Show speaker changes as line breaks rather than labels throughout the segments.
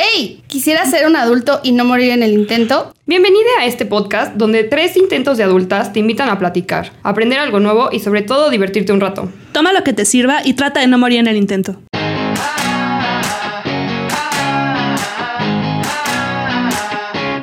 ¡Hey! ¿Quisiera ser un adulto y no morir en el intento?
Bienvenida a este podcast donde tres intentos de adultas te invitan a platicar, aprender algo nuevo y sobre todo divertirte un rato.
Toma lo que te sirva y trata de no morir en el intento.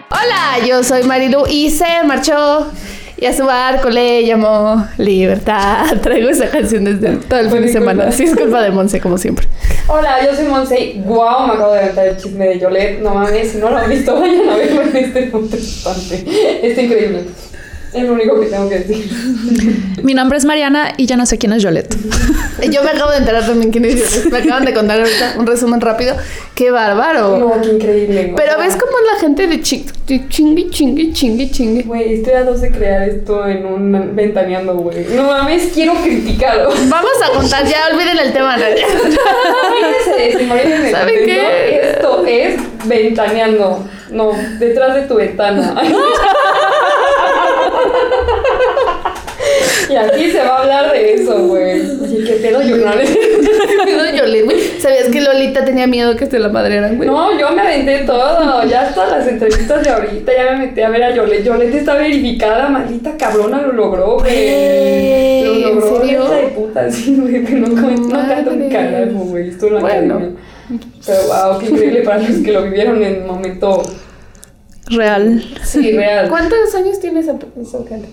Hola, yo soy Marilu y se marchó y a su barco le llamó Libertad. Traigo esa canción desde todo el fin de semana. Sí, es culpa de Monse, como siempre.
Hola, yo soy Monse. Guau, me acabo de aventar el chisme de Yolet. No mames, si no lo han visto, vayan a verlo en este punto instante. Está increíble. Es lo único que tengo que decir.
Mi nombre es Mariana y ya no sé quién es Yolette.
Yo me acabo de enterar también quién es Yolette. Me acaban de contar ahorita un resumen rápido. ¡Qué bárbaro!
No, qué increíble.
Pero ves cómo es la gente de ching, chingue, chingue, chingue, chingue.
Güey, estoy a dos de crear esto en un ventaneando, güey. No mames, quiero criticarlo.
Vamos a contar, ya olviden el tema.
¿Saben qué? Esto es ventaneando. No, detrás de tu ventana. Y aquí se va a hablar de eso, güey. Oye, qué pedo Yolanda.
¿Qué pedo Yolanda, güey? ¿Sabías que Lolita tenía miedo que se la madrearan, güey?
No, yo me aventé todo. Ya hasta las entrevistas de ahorita ya me metí a ver a Yolette. Yolette está verificada, maldita cabrona, lo logró, güey. Lo logró.
¿En serio?
de puta, sí, güey, que no, no, canto mi carajo, güey. Esto no
Bueno.
academia. Pero wow, qué increíble para los que lo vivieron en momento.
Real.
Sí, real.
¿Cuántos años tiene esa, esa gente?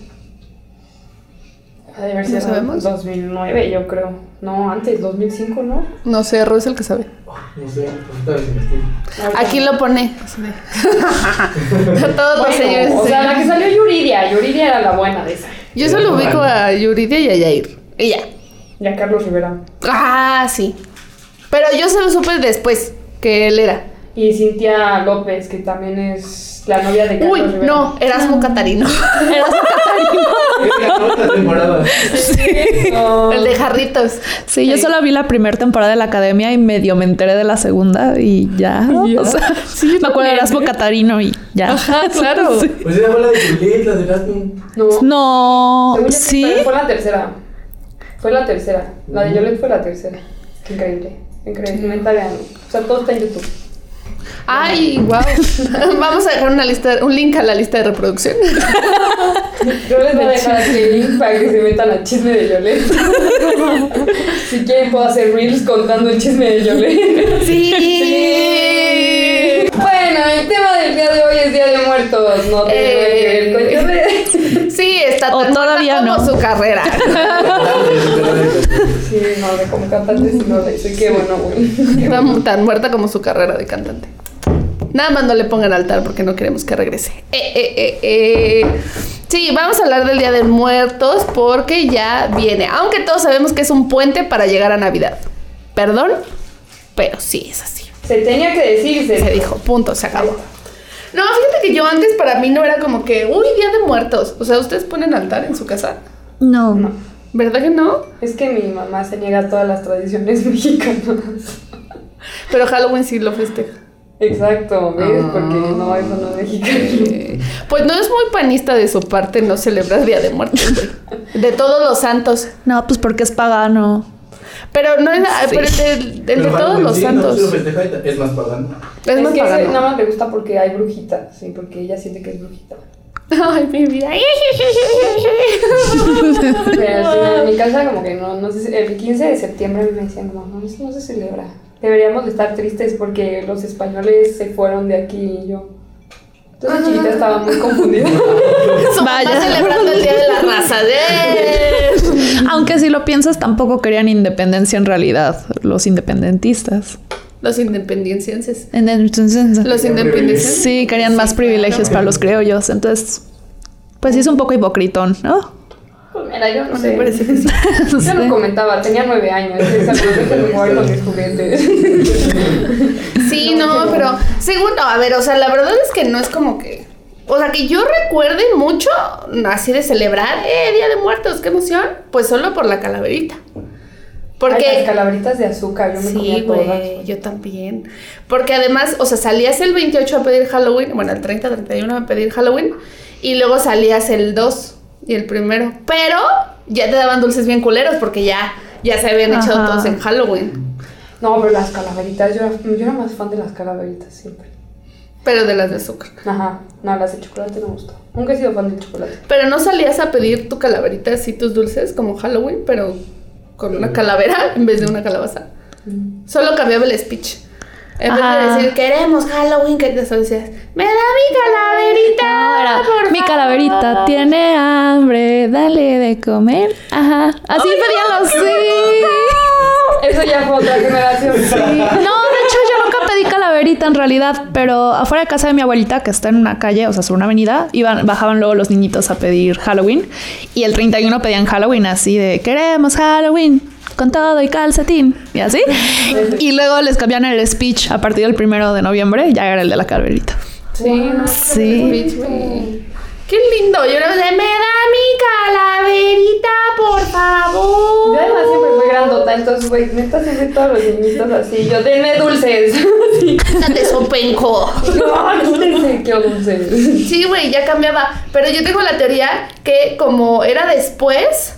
Ha de haber
¿No
sido
sabemos?
2009, yo creo. No, antes, 2005, ¿no?
No sé, Ro es el que sabe.
No sé. Ahorita.
Aquí lo pone. Todos los señores.
o sea, la que salió Yuridia. Yuridia era la buena de esa.
Yo solo ubico a Yuridia y a Yair. Y ya.
Y a Carlos Rivera.
Ah, sí. Pero yo se lo supe después que él era.
Y Cintia López, que también es la novia de Carlos
Uy,
Rivera.
no, Erasmo Catarino. Erasmo
Es
El de jarritos.
Sí, yo solo vi la primera temporada de la academia y medio me enteré de la segunda y ya.
Y ya.
O sea,
Sí,
me acuerdo de Erasmo
¿eh?
Catarino y ya.
Ajá, claro.
Sí.
Pues la de Juliet, la de Erasmus.
No.
No, sí.
Fue la tercera. Fue la tercera. La de Yolette fue la tercera. Increíble. Increíble. Vean. O sea, todo está en YouTube.
Ay, wow. Vamos a dejar una lista, un link a la lista de reproducción.
Yo les voy a dejar aquí el link para que se metan al chisme de Yolette. si quieren, puedo hacer reels contando el chisme de Yolette.
Sí.
Bueno, el tema del día de hoy es Día de Muertos. No tiene nada que ver con
Eh. Sí, está
O
tan
todavía
muerta como
no.
su carrera.
Sí, no, de como cantante sí no le hice. Qué bueno, güey.
Tan, tan muerta como su carrera de cantante. Nada más no le pongan altar porque no queremos que regrese. Eh, eh, eh, eh. Sí, vamos a hablar del Día de Muertos porque ya viene. Aunque todos sabemos que es un puente para llegar a Navidad. Perdón, pero sí es así.
Se tenía que decir, se,
Se dijo, punto, se acabó. No, fíjate que yo antes para mí no era como que, uy, Día de Muertos. O sea, ¿ustedes ponen altar en su casa?
No.
No.
¿Verdad que no?
Es que mi mamá se niega a todas las tradiciones mexicanas.
Pero Halloween sí lo festeja.
Exacto, ¿ves?
Ah.
Porque no, eso no es mexicano.
Eh, Pues no es muy panista de su parte no celebrar Día de Muertos. De todos los santos.
No, pues porque es pagano.
Pero no es
Sí.
pero el de, el de
Pero
todos los
sí, no
santos.
lo ta- es más pagano.
Es más
que ese
pagano.
nada más le gusta porque hay brujita, sí, porque ella siente que es brujita.
Ay, mi vida.
Pero sí, en mi casa como que no, no sé, el 15 de septiembre me decían, no, no, eso no se celebra. Deberíamos de estar tristes porque los españoles se fueron de aquí y yo. Entonces chiquita estaba muy confundida.
Vaya.
celebrando el Día de la Raza. de
Aunque si lo piensas, tampoco querían independencia en realidad, los independentistas.
Los independencienses. Los independencienses.
sí, querían más privilegios para los criollos. Entonces, pues sí es un poco hipocritón, ¿no?
Pues mira, yo no
Me
sé.
parece que sí.
Yo lo comentaba, tenía nueve años. Déjenme jugar con mis juguetes.
Sí,
No, pero
según, no, a ver, o sea, la verdad es que no es como que, o sea, que yo recuerde mucho así de celebrar, eh, Día de Muertos, qué emoción, pues solo por la calaverita.
Ay, las
Porque
calaveritas de azúcar, yo me
sí,
comía todas.
yo también. Porque además, o sea, salías el 28 a pedir Halloween, bueno, el 30, 31 a pedir Halloween y luego salías el 2 y el primero, pero ya te daban dulces bien culeros porque ya ya se habían echado
Ajá.
todos en Halloween.
No, pero las calaveritas, yo era, yo era más fan de las calaveritas siempre.
Pero de las de azúcar.
Ajá, no, las de chocolate no me gustó. Nunca he sido fan del chocolate.
Pero no salías a pedir tu calaverita así, tus dulces, como Halloween, pero con una calavera en vez de una calabaza. Solo cambiaba el speech. En
Ajá.
vez de decir, queremos Halloween, que te decías, me da mi calaverita.
No, era,
por
mi
favor".
calaverita tiene hambre, dale de comer. Ajá. Así pedían los sí.
Eso ya fue otra generación.
No, de hecho yo nunca calaverita en realidad, pero afuera de casa de mi abuelita, que está en una calle, o sea, sobre una avenida, iban, bajaban luego los niñitos a pedir Halloween y el 31 pedían Halloween así de queremos Halloween con todo y calcetín y así. Y luego les cambian el speech a partir del primero de noviembre, ya era el de la calaverita.
Sí, no,
Sí.
Qué lindo. Yo era de, me da mi calaverita, por favor.
Yo además siempre fui grandota, entonces, güey, neta siempre todos los niñitos así. Yo, denme dulces. Sí.
Date sopenco.
No, dulces, quiero dulces.
Sí, güey, ya cambiaba. Pero yo tengo la teoría que como era después,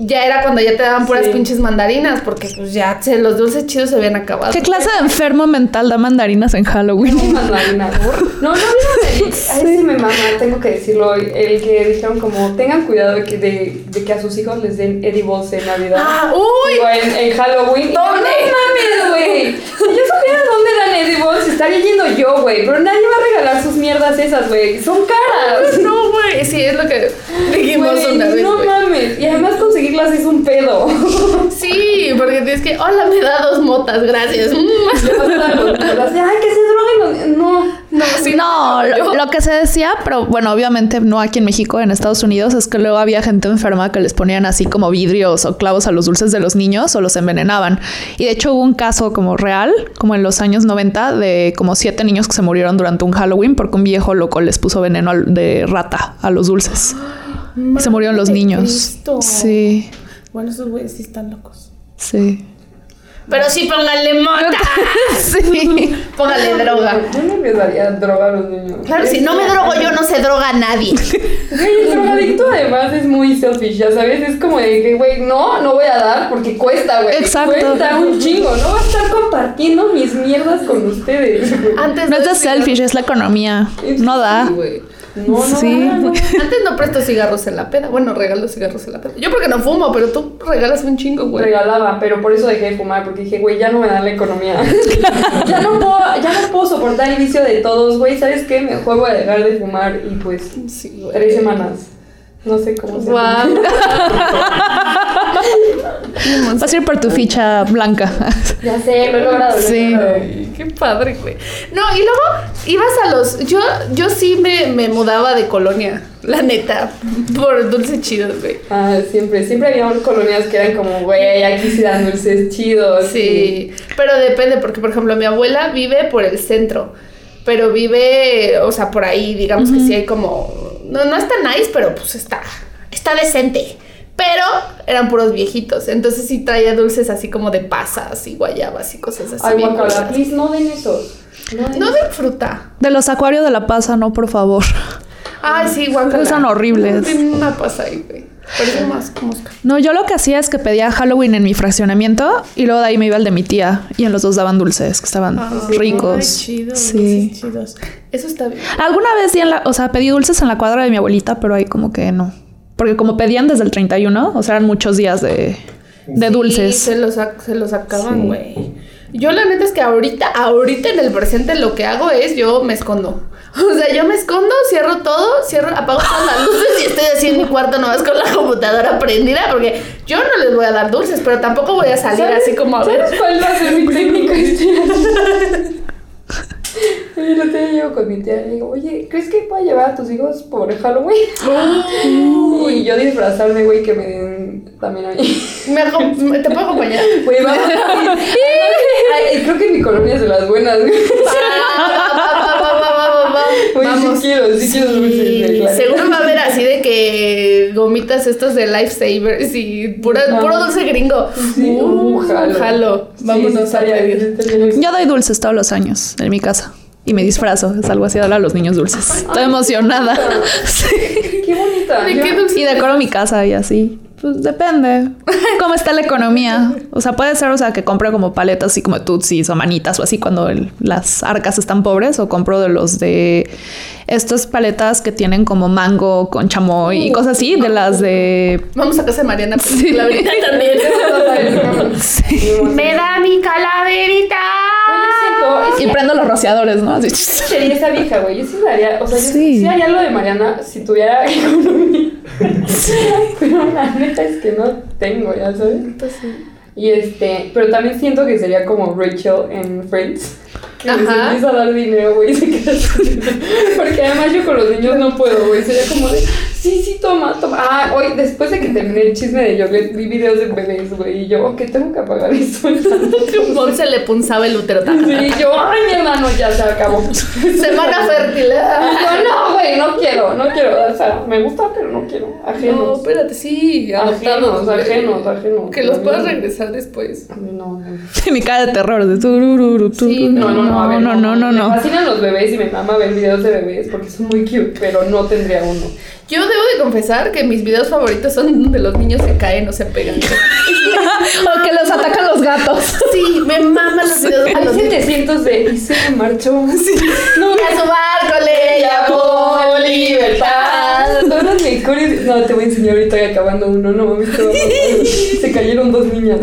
ya era cuando ya te daban puras
Sí.
pinches mandarinas, porque pues ya se- los dulces chidos se habían acabado.
¿Qué clase de enfermo mental da mandarinas en Halloween?
No, mandarina. No, no, no, a ese me mama, tengo que decirlo hoy. El que dijeron como, tengan cuidado de que, de, de que a sus hijos les den edibles en Navidad.
Ah, uy.
Digo, en, en Halloween. Y
¿Dónde?
No mames, güey. Edibles, estaría yendo yo, güey. Pero nadie va a regalar sus mierdas esas, güey. Son caras.
No, güey, sí, es lo que dijimos
Güey,
una vez.
no mames. Y además conseguirlas es un pedo.
Sí, porque tienes que, hola, me da dos motas, gracias.
Ay, que se droguen. los-". No.
No, sí,
No, lo, lo que se decía, pero bueno, obviamente no aquí en México, en Estados Unidos, es que luego había gente enferma que les ponían así como vidrios o clavos a los dulces de los niños o los envenenaban. Y de hecho hubo un caso como real, como en los años 90, de como siete niños que se murieron durante un Halloween porque un viejo loco les puso veneno al- de rata a los dulces. Y se murieron los niños.
Cristo.
Sí,
Bueno, esos güeyes sí están locos.
sí.
Pero sí, póngale mota.
Sí.
Póngale droga.
Yo no les daría droga a los niños.
Claro, si no me drogo yo, no se droga a nadie.
Güey, el drogadicto además es muy selfish, ya sabes, es como de que, güey, no, no voy a dar porque cuesta, güey.
Exacto.
Cuesta un chingo, no voy a estar compartiendo mis mierdas con ustedes.
Antes
No es de selfish, es la economía. No da.
Sí, güey.
No, no,
Sí.
no, no.
Antes no presto cigarros en la peda. Bueno, regalo cigarros en la peda. Yo porque no fumo, pero tú regalas un chingo, güey.
Regalaba, pero por eso dejé de fumar, porque dije, güey, ya no me da la economía. ya, no puedo, ya no puedo soportar el vicio de todos, güey, ¿sabes qué? Mejor voy a dejar de fumar y pues
Sí, güey.
tres semanas. No sé cómo se
Guau.
Vas a ir por tu ficha blanca.
Ya sé, lo he logrado. lo he
Sí.
logrado.
Ay, qué padre, güey. No, y luego ibas a los. Yo, yo sí me, me mudaba de colonia, la neta, por dulces chidos, güey.
Ah, siempre, siempre había colonias que eran como, güey, aquí sí dan dulces chidos.
Sí, pero depende, porque por ejemplo, mi abuela vive por el centro, pero vive, o sea, por ahí, digamos que sí hay como. No, no está nice, pero pues está. Está decente. Pero eran puros viejitos. Entonces sí traía dulces así como de pasas y guayabas y cosas así.
Ay,
bien
guacala,
cosas.
please, no den esos. No den
No fruta.
De los acuarios de la pasa, no, por favor.
Ay, sí, guacala.
Son horribles.
Tiene una pasa ahí, güey. Parece más mosca.
No, yo lo que hacía es que pedía Halloween en mi fraccionamiento y luego de ahí me iba al de mi tía y en los dos daban dulces que estaban ricos.
Ay, chido,
sí.
chidos. Eso está bien.
Alguna vez di en la, o sea, pedí dulces en la cuadra de mi abuelita, pero ahí como que no. Porque como pedían desde el 31, o sea, eran muchos días de, de
Sí,
dulces.
se los, se los acaban,
Sí.
güey. Yo la neta es que ahorita, ahorita en el presente lo que hago es yo me escondo. O sea, yo me escondo, cierro todo, cierro, apago todas las luces y estoy así en mi cuarto nomás con la computadora prendida porque yo no les voy a dar dulces, pero tampoco voy a salir
¿Sabes-
así como a ver.
¿Sabes cuál va a ser mi técnica el otro día llego con mi tía y digo, oye, ¿crees que pueda llevar a tus hijos por Halloween? Y yo disfrazarme, güey, que me den también a mí.
¿Me ¿Te puedo acompañar?
Güey, vamos. Creo que mi colonia es de las buenas, güey.
Vamos.
sí quiero, sí quiero claro.
Seguro va a haber así de que gomitas estos de lifesavers y pura, puro dulce gringo.
Sí,
Uh,
jalo.
jalo. Vámonos a.
Yo doy dulces todos los años en mi casa y me disfrazo. Es algo así, darle a los niños dulces. Estoy emocionada. Sí.
Qué bonita.
¿De
Yo-
qué dulce?
Y decoro mi casa y así. Pues depende. ¿Cómo está la economía? O sea, puede ser, o sea, que compre como paletas así como tutsis o manitas o así cuando el- las arcas están pobres o compro de los de estas paletas que tienen como mango con chamoy y cosas así, de las de...
Vamos a casa de Mariana, pero la ahorita también. Me da mi calaverita.
Y prendo los rociadores, ¿no? Así.
sería esa vieja, güey. Yo sí haría, o sea, yo
Sí.
sí haría lo de Mariana si tuviera economía. Pero la neta es que no tengo, ya sabes. Y este, pero también siento que sería como Rachel en Friends. Que les
Ajá.
empieza a dar dinero, güey, y se queda sin dinero. Porque además yo con los niños no puedo, güey. Sería como de, sí, sí, toma, toma. Ah, hoy, después de que terminé el chisme de Yogurt, vi videos de bebés, güey. Y yo, ok, tengo que apagar esto.
Mon se le punzaba el útero.
Sí, y yo, ay, mi hermano, ya se acabó.
Semana fértil.
Yo, no, güey, no quiero, no quiero. O sea, me gusta, pero no quiero.
No,
Ajenos.
espérate, sí.
Ajenos, ajenos, ajenos.
Que los puedas
No,
regresar después.
No, no.
Mi cara de terror. De turururu,
Sí,
No, no, no, a ver,
no, no, no,
Me
no.
fascinan los bebés y me mama ver videos de bebés porque son muy cute, pero no tendría uno.
Yo debo de confesar que mis videos favoritos son donde los niños se caen o se pegan.
O que los atacan los gatos.
Sí, me maman los videos de
Hay
los niños.
700 de y se marchó.
No, a su barco le llamó libertad.
Todos los mejores. No, te voy a enseñar ahorita acabando uno. No mames, a. Se cayeron dos niñas.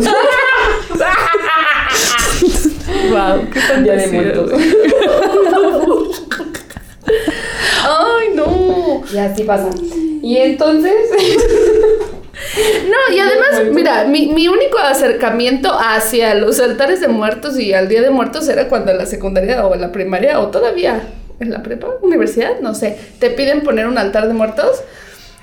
Wow, qué
Día de
fantasía,
muertos.
Ay, no.
Y así pasa. Y entonces.
No, y además, mira, mi, mi único acercamiento hacia los altares de muertos y al Día de Muertos era cuando en la secundaria o en la primaria o todavía en la prepa, universidad, no sé, te piden poner un altar de muertos.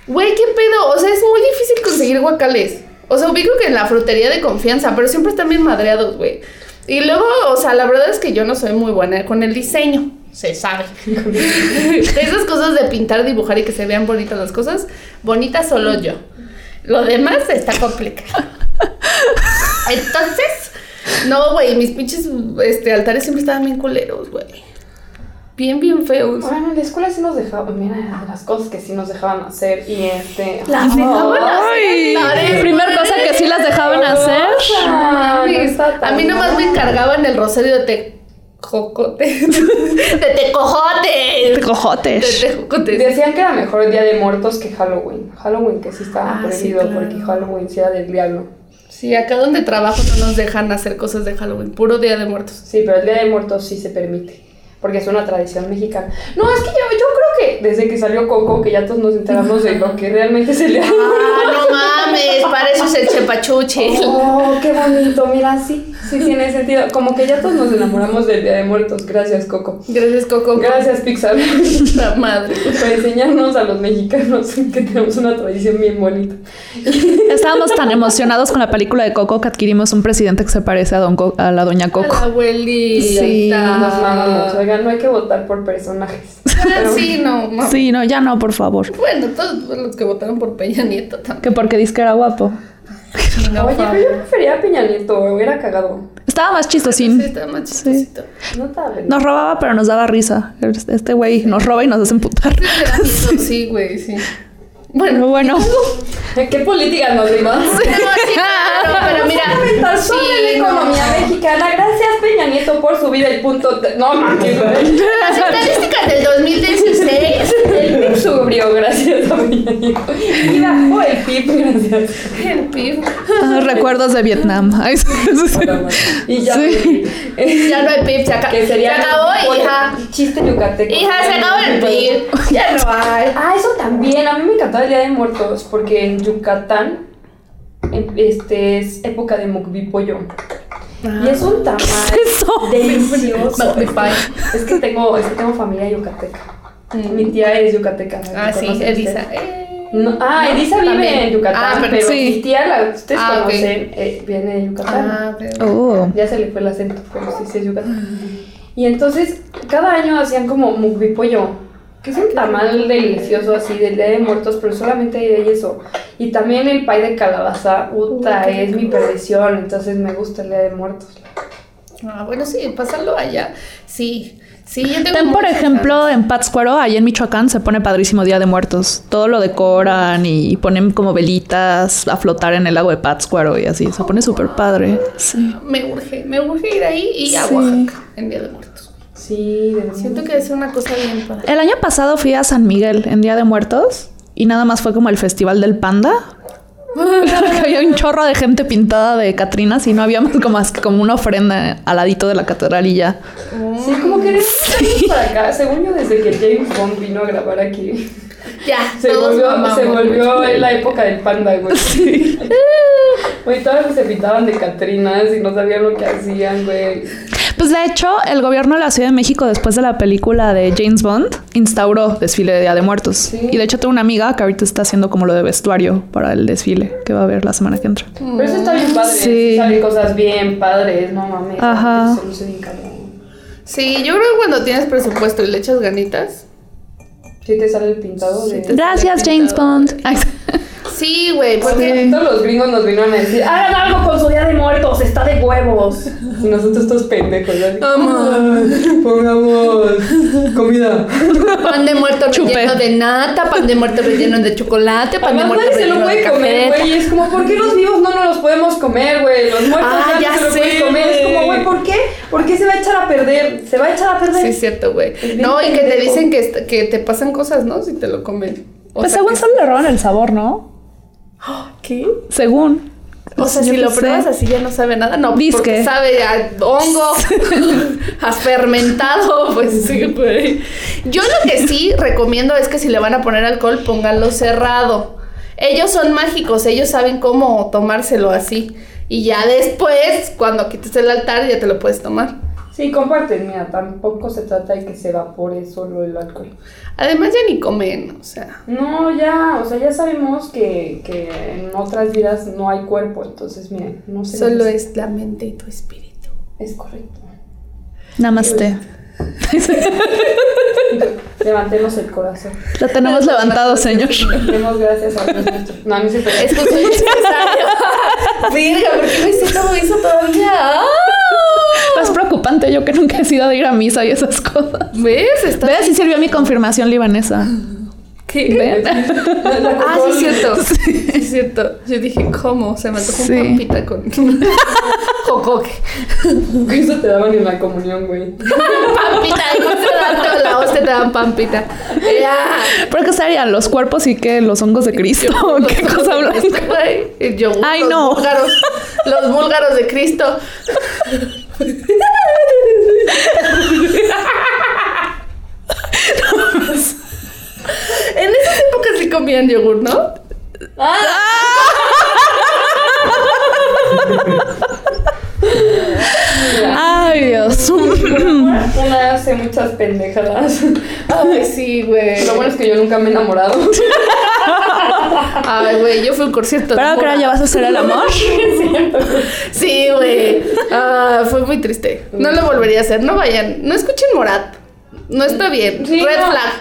Güey, ¿qué pedo? O sea, es muy difícil conseguir guacales. O sea, ubico que en la frutería de confianza, pero siempre están bien madreados, güey. Y luego, o sea, la verdad es que yo no soy muy buena con el diseño. Se sabe. Esas cosas de pintar, dibujar y que se vean bonitas las cosas, bonitas solo yo. Lo demás está complicado. Entonces, no, güey, mis pinches este, altares siempre estaban bien culeros, güey. Bien, bien feos.
Bueno, en la escuela sí nos dejaban. Mira, las cosas que sí nos dejaban hacer. Y este.
Las dejaban hacer altares,
primer cosa que sí las dejaban hacer.
A mí nomás me encargaban el rosario de tejocote. De tecojote.
Cojotes.
De tejocote.
Decían que era mejor el Día de Muertos que Halloween. Halloween que sí estaba
Ah, sí,
prohibido
claro.
porque Halloween sí era del diablo.
Sí, acá donde trabajo no nos dejan hacer cosas de Halloween. Puro Día de Muertos.
Sí, pero el Día de Muertos sí se permite. Porque es una tradición mexicana. No, es que yo, yo creo que desde que salió Coco, que ya todos nos enteramos de lo que realmente es el Día de
Ah, no mames, para eso es el chepachuche.
Oh, qué bonito, mira, sí, sí tiene sentido. Como que ya todos nos enamoramos del Día de Muertos. Gracias, Coco.
Gracias, Coco.
Gracias, Pixar,
La madre.
por enseñarnos a los mexicanos que tenemos una tradición bien bonita.
Estábamos tan emocionados con la película de Coco que adquirimos un presidente que se parece a, don Co- a la doña
A la
Coco.
abuelita.
Sí.
Nos mamamos. Oigan, no hay que votar por personajes.
Ah, sí, no, no.
Sí, no, ya no, por favor.
Bueno, todos los que votaron por Peña Nieto también.
Que porque dice que era guapo.
No,
Oye, pero yo prefería a Peña Nieto, hubiera cagado.
Estaba más
Sí,
chistosín.
está más chistosito.
No estaba bien.
Nos robaba, pero nos daba risa. Este güey nos roba y nos hace emputar.
Sí, güey, sí.
Bueno,
Bueno,
bueno.
¿Qué política nos dimos?
pero mira.
Sobre la economía
no.
mexicana. Gracias, Peña Nieto, por su vida y punto. No, mames.
Las estadísticas del 2016.
El PIB subió gracias a Peña Nieto. Y bajó el PIB gracias.
El PIB.
Ah, Recuerdos de Vietnam. Ay, sí, sí, sí.
Y ya.
Sí.
Ya no hay PIB, se, aca-
Que sería
se acabó, hija.
Chiste yucateco.
Hija, se acabó el PIB. Ya no hay.
Ah, eso también. A mí me encantaba el Día de Muertos porque en Yucatán este es época de mukbi pollo. Y es un tamal
Eso.
delicioso. Es que tengo, es que tengo familia yucateca. Mi tía es yucateca. ¿no?
Ah, sí,
¿Conoce
Elisa. Eh.
No, ah, Elisa vive
También.
en Yucatán,
Ah,
pero,
sí.
mi tía, la que ustedes
Ah,
conocen, eh, viene de Yucatán.
Ah, pero.
Oh.
Ya se le fue el acento, pero sí, sí es Yucatán. Y entonces, cada año hacían como mukbi pollo, que es un tamal delicioso así del Día de Muertos, pero solamente hay eso. Y también el pay de calabaza, puta, es mi perdición, entonces me gusta el Día de Muertos.
Ah, bueno, sí, pasarlo allá. Sí. Sí, yo tengo
Ten, por ejemplo, en Pátzcuaro, ahí en Michoacán, se pone padrísimo Día de Muertos. Todo lo decoran y ponen como velitas a flotar en el lago de Pátzcuaro y así. Se pone súper padre. Sí.
Me urge, me urge ir ahí y a
Sí.
Oaxaca en Día de Muertos.
Sí, de
Siento que es una cosa bien padre.
El año pasado fui a San Miguel en Día de Muertos y nada más fue como el festival del panda. había un chorro de gente pintada de Catrinas y no había más como, más que como una ofrenda al ladito de la catedral y ya.
Sí, como que desde años para acá, según yo, desde que James Bond vino a grabar aquí,
Ya,
se
todos
volvió,
mamamos,
se volvió en la época del panda, güey. Güey, todas se pintaban de Catrinas y no sabían lo que hacían, güey.
Pues de hecho, el gobierno de la Ciudad de México, después de la película de James Bond, instauró desfile de Día de Muertos.
Sí.
Y de hecho tengo una amiga que ahorita está haciendo como lo de vestuario para el desfile que va a haber la semana que entra.
Pero eso está bien padre.
Sí.
Salen cosas bien padres, no mames.
Ajá.
Sí, yo creo que cuando tienes presupuesto y le echas ganitas.
Sí te sale el pintado de...
Gracias, James Bond.
Sí, güey, porque.
Todos los gringos nos vinieron a decir, hagan algo con su día de muertos, está de huevos. Y nosotros todos pendejos, ¿ya? Pongamos comida.
Pan de muerto
Chupe.
relleno de nata, pan de muerto relleno de chocolate, pan de muerto
nadie se lo
relleno de
puede comer,
café.
güey. Y es como, ¿por qué los vivos no nos los podemos comer, güey? Los muertos
Ah,
ya,
ya
no se lo
sé,
pueden comer. Es como, güey, ¿por qué? ¿Por qué se va a echar a perder? Se va a echar a perder.
Sí, es cierto, güey. No, y que te dicen que, que te pasan cosas, ¿no? Si te lo comen. O
Pues
sea,
según
que-
solo le roban el sabor, ¿no?
¿Qué?
Según.
O sea, si lo
sé.
pruebas así ya no sabe nada. No,
Disque.
porque sabe a hongo, a fermentado, pues sí, güey. Yo lo que sí recomiendo es que si le van a poner alcohol, pónganlo cerrado. Ellos son mágicos, ellos saben cómo tomárselo así. Y ya después, cuando quites el altar, ya te lo puedes tomar.
Sí, comparten, mira, tampoco se trata de que se evapore solo el alcohol.
Además, ya ni comen, o sea.
No, ya, o sea, ya sabemos que, que en otras vidas no hay cuerpo, entonces, miren, no sé.
Solo es la mente y tu espíritu.
Es correcto.
Namaste.
Levantemos el corazón.
Lo tenemos levantado, señor.
Demos gracias a Dios. No, no es cierto.
Es justo necesario. Virga, ¿por qué no hice todo eso todavía? ¡Ah!
Es preocupante yo que nunca he sido de ir a misa y esas cosas.
¿Ves? Está
Ve, así sirvió mi confirmación libanesa.
¿Qué?
¿Ven?
Ah, sí, es cierto. Sí, es cierto. Yo dije, ¿cómo? Se me antojó
Sí.
un pampita con jocoque.
Eso te daban en la comunión, güey.
Pampita, después de darte la hostia te dan pampita. Ya.
¿Pero qué serían? ¿Los cuerpos y qué? ¿Los hongos de Cristo? ¿Qué cosa blanca?
El yogur,
Ay,
los
no.
Búlgaros, los búlgaros de Cristo. En esas épocas sí comían yogur, ¿no?
Ay, Dios.
Una hace muchas pendejadas.
Ay, sí, güey.
Lo bueno es que yo nunca me he enamorado.
Ay, güey, yo fui a un concierto.
¿Pero que ahora ya vas a hacer el amor?
Sí, güey. Ah, fue muy triste. No lo volvería a hacer. No vayan. No escuchen Morat. No está bien.
Sí,
Red
no.
flag.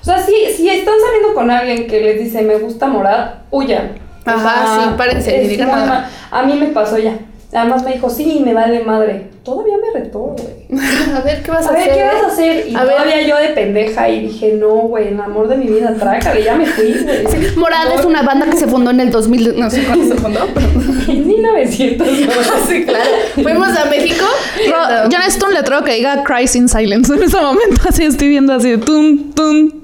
O sea, si, si están saliendo con alguien que les dice me gusta morar, huyan. O
Ajá, sí, párense, digan nada.
A mí me pasó ya. Además me dijo, sí, me vale madre. Todavía me retó, güey.
A ver, ¿qué vas a,
A ver,
hacer?
¿qué vas a hacer? Y
A ver.
todavía yo de pendeja y dije, no, güey, el amor de mi vida, trácale, ya me fui, güey.
Morad es
No,
una banda que se fundó en el 2000, no sé cuándo se fundó, pero...
En 1900, no.
sí, claro. Fuimos a México. y
No, yo necesito un letrero que diga Cries in Silence en ese momento. Así estoy viendo así de tun,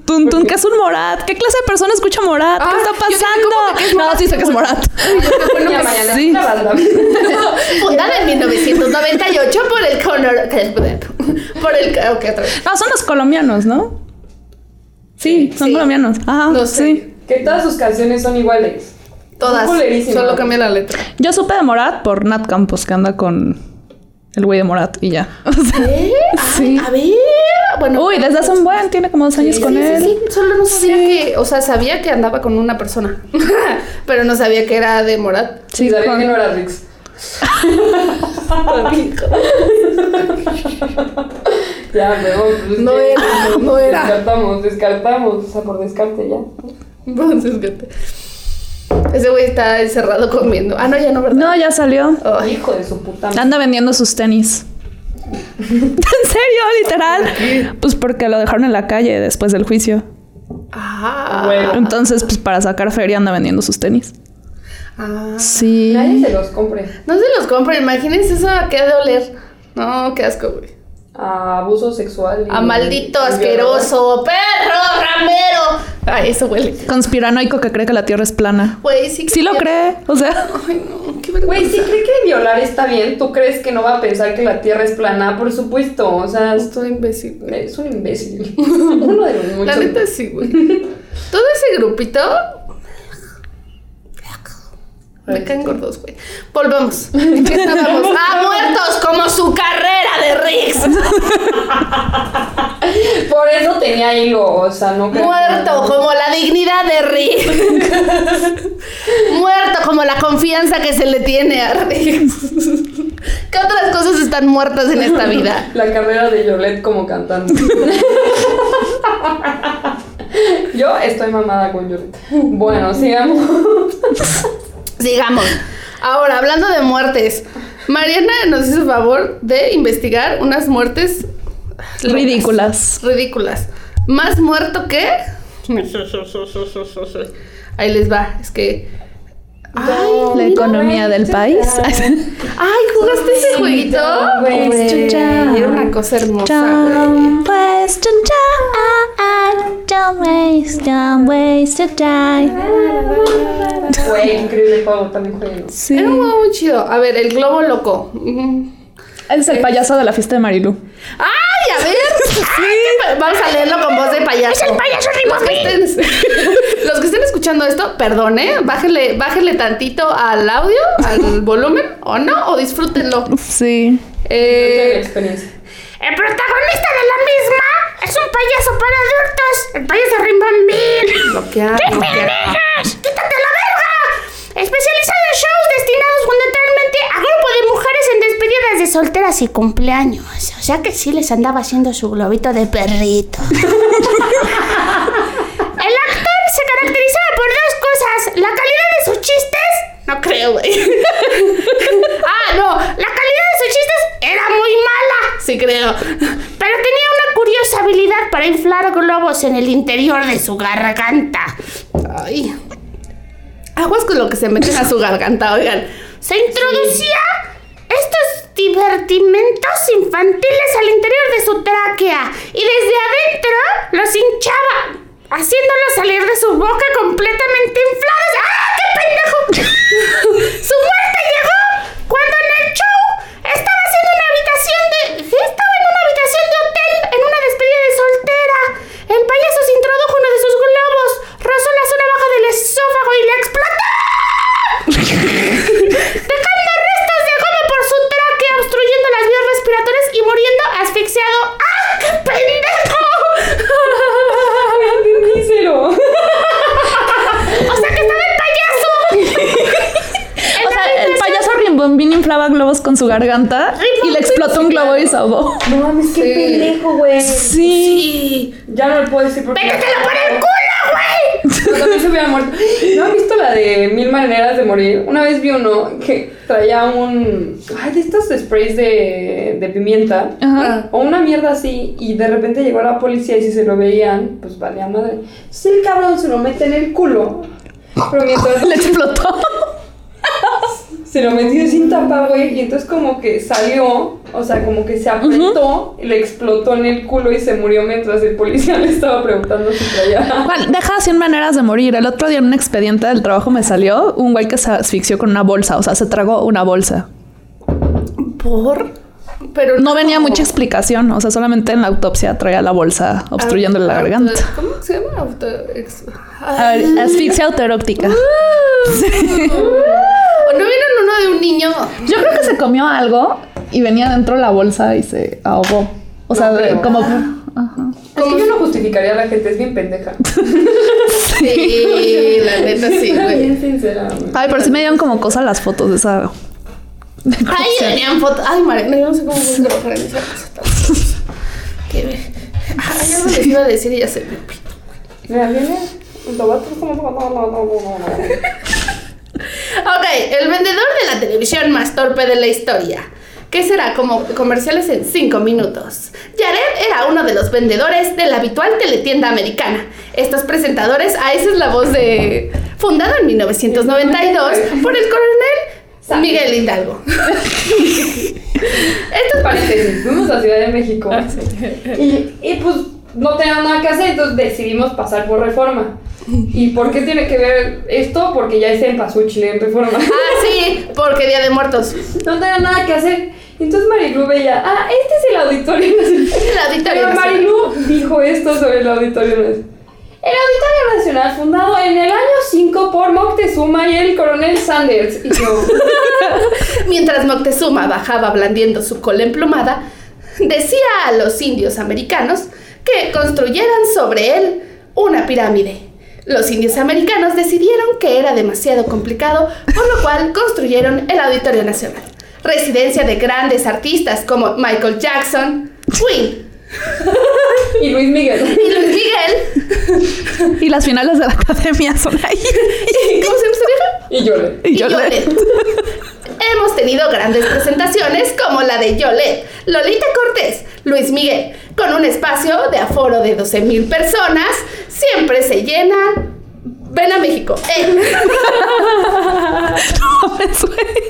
tun, tun, tun. ¿Qué es un Morat? ¿Qué clase de persona escucha Morat? ¿Qué
Ah,
está pasando?
¿cómo que qué es
no,
Morat?
sí sé que es Morat. Sí.
Fundada en 1998 por el Conor... Por el... Ok, otra vez.
No, son los colombianos, ¿no? Sí, son
Sí.
colombianos. Ajá,
No sé.
sí.
Que todas sus canciones son iguales.
Todas.
Son.
Solo cambia la letra.
Yo supe de Morat por Nat Campos, que anda con el güey de Morat y ya. O sea,
¿Eh?
Sí.
Ay, a ver. Bueno.
Uy, desde hace un buen, tiene como dos años
Sí,
con
sí,
él.
Sí, sí, solo no sabía que, o sea, sabía que andaba con una persona, pero no sabía que era de Morat.
Sí, sabía
con-
que no era Rix. Ya, pero pues,
No era, no era.
Descartamos, descartamos, o sea, por descarte ya.
Entonces, fíjate. Ese güey está encerrado comiendo. Ah, no, ya no, ¿verdad?
No, ya salió.
Ay,
Hijo de su puta madre.
Anda vendiendo sus tenis. ¿En serio? Literal. Pues porque lo dejaron en la calle después del juicio.
Ah,
Bueno.
Entonces, pues para sacar feria anda vendiendo sus tenis.
ah.
Sí.
Nadie se los compre.
No se los compren, imagínense eso a qué ha de oler. No, qué asco, güey.
A abuso sexual. y-
A maldito
y
asqueroso, perro, ramero. Ay, eso huele.
Conspiranoico que cree que la Tierra es plana.
Güey, sí.
Sí lo cree. O sea,
Ay, no,
Güey, si cree que violar está bien, ¿tú crees que no va a pensar que la Tierra es plana? Por supuesto, o sea, es,
Estoy imbécil.
es un imbécil. Uno de los muchos.
La neta sí, güey. Todo ese grupito. Me caen gordos, güey. Volvamos. Estábamos a muertos como su carrera de Riggs.
Por eso tenía hilo, o sea, no
Muerto como la dignidad de Riggs. Muerto como la confianza que se le tiene a Riggs. ¿Qué otras cosas están muertas en esta vida?
La carrera de Yolette como cantante. Yo estoy mamada con Yolette. Bueno, sigamos.
Sigamos. Ahora, hablando de muertes, Mariana nos hizo favor de investigar unas muertes
ridículas.
ridículas. Más muerto que. Ahí les va. Es que. Ay,
La economía del país.
Ay, ¿jugaste ese jueguito?
Güey,
Era una cosa hermosa. güey.
Don't waste. Don't waste, don't waste your time.
Güey, qué increíble juego, también juego.
Sí.
Era un juego muy chido. A ver, el globo loco. Ujú.
Es el payaso de la fiesta de Marilu.
¡Ay, Ay, Vamos a leerlo con voz de payaso. ¡Es el payaso Los que estén, los que estén escuchando esto, perdone, bájenle, bájenle tantito al audio, al volumen, o no, o disfrútenlo.
Sí.
Eh,
experiencia.
el protagonista de la misma es un payaso para adultos, el payaso Rimbombín. Bloquear, bloquear. ¡Quítate la verga! Especializado en shows destinados fundamentalmente a grupo de mujeres en despedidas de solteras y cumpleaños. O sea que sí les andaba haciendo su globito de perrito. El actor se caracterizaba por dos cosas: la calidad de sus chistes. No creo, güey. ah, no, la calidad de sus chistes era muy mala. Sí, creo. Pero tenía una curiosa habilidad para inflar globos en el interior de su garganta. Ay. Aguas con lo que se meten a su garganta, oigan. Se introducía estos divertimentos infantiles al interior de su tráquea y desde adentro los hinchaba, haciéndolos salir de su boca completamente inflados. ¡Ah, qué pendejo! su muerte llegó cuando en el show estaba haciendo una habitación de... Estaba en una habitación de hotel en una despedida de soltera. El payaso se introdujo uno de sus globos, rozó la zona baja del esófago y le explotó. Dejando restos de goma por su tráquea, obstruyendo las vías respiratorias y muriendo asfixiado. ¡Ah, qué pendejo!
Díselo.
o sea que estaba el payaso.
O sea, el payaso Rimbombín inflaba globos con su garganta y le explotó un globo y ahogó.
No mames, qué
Sí.
pendejo, güey.
Sí.
Ya no le puedo decir porque.
¡Métetelo por el culo, güey!
También se hubiera muerto. ¿No la de Mil Maneras de Morir? Una vez vi uno que traía un. Ay, de estos sprays de, de pimienta.
Ajá.
O una mierda así. Y de repente llegó la policía y si se lo veían, pues valía madre. Entonces el cabrón se lo mete en el culo. Pero mientras
Le explotó.
Se lo metió sin tapa, güey. Y entonces como que salió. O sea, como que se apretó. y le explotó en el culo y se murió mientras el policía le estaba preguntando si traía.
Juan, deja 100 maneras de morir. El otro día en un expediente del trabajo me salió un güey que se asfixió con una bolsa. O sea, se tragó una bolsa.
¿Por? Pero
No venía mucha explicación. O sea, solamente en la autopsia traía la bolsa obstruyéndole la garganta.
¿Cómo se llama? Auto...
Asfixia autoeróptica.
¿O no vieron uno de un niño?
Yo creo que se comió algo y venía dentro de la bolsa y se ahogó. O sea,
No
de- como... Ajá.
Es que yo no justificaría a la gente, es bien pendeja.
Sí, la neta sí, güey.
Bien sincera, güey.
Ay, pero sí me dieron como cosa las fotos de esa...
Ay, venían fotos. Ay, Mariana, yo no sé cómo voy a trabajar en esa cosa tan hermosa. Que ve. Ay, algo les iba a decir y ya se me olvidó.
Mira, viene. Lo va a no, no, no, no, no.
Ok, el vendedor de la televisión más torpe de la historia. ¿Qué será? Como comerciales en 5 minutos. Jared era uno de los vendedores de la habitual teletienda americana. Estos presentadores, ah, esa es la voz de... Fundado en 1992 por el coronel Miguel Hidalgo.
Estos paréntesis, fuimos a Ciudad de México. Y, y pues no teníamos nada que hacer, entonces decidimos pasar por reforma. ¿Y por qué tiene que ver esto? Porque ya es en Pasuchile, en reforma.
Ah, sí, porque Día de Muertos.
No tenía nada que hacer. Entonces Marilu veía, ah, este es el auditorio nacional.
El auditorio
Pero
nacional.
Marilu dijo esto sobre el auditorio nacional. El Auditorio Nacional, fundado en el año 5 por Moctezuma y el coronel Sanders. Y yo,
Mientras Moctezuma bajaba blandiendo su cola emplumada, decía a los indios americanos que construyeran sobre él una pirámide. Los indios americanos decidieron que era demasiado complicado, por lo cual construyeron el Auditorio Nacional, residencia de grandes artistas como Michael Jackson, Queen
y Luis Miguel.
y Luis Miguel.
Y las finales de la academia son ahí.
¿Cómo se llama?
Y yo le.
Y yo le-
Yolette. Hemos tenido grandes presentaciones como la de Yolette, Lolita Cortés, Luis Miguel, con un espacio de aforo de 12 mil personas, siempre se llena. Ven a México. Eh.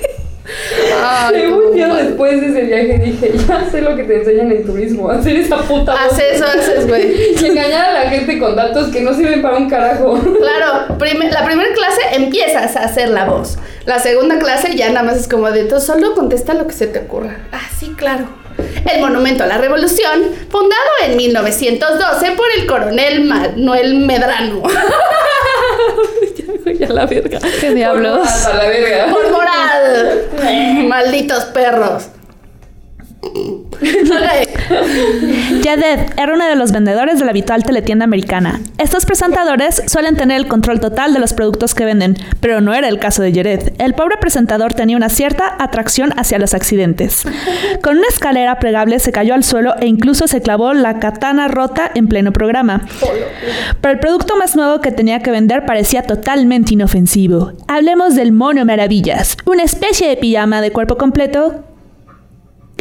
Ay,
Según yo, después de ese viaje dije, ya sé lo que te enseñan en turismo, hacer esa puta voz.
Haz eso, haces, güey.
Y engañar a la gente con datos que no sirven para un carajo.
Claro, la primera clase empiezas a hacer la voz. La segunda clase ya nada más es como de tú solo contesta lo que se te ocurra. Ah, sí, claro. El Monumento a la Revolución, fundado en 1912 por el coronel Manuel Medrano.
Ya la verga. ¿Qué diablos?
A la verga.
Por moral. Malditos perros.
Jared era uno de los vendedores de la habitual teletienda americana. Estos presentadores suelen tener el control total de los productos que venden, pero no era el caso de Jared. El pobre presentador tenía una cierta atracción hacia los accidentes. Con una escalera plegable se cayó al suelo e incluso se clavó la katana rota en pleno programa. Pero el producto más nuevo que tenía que vender parecía totalmente inofensivo. Hablemos del mono maravillas, una especie de pijama de cuerpo completo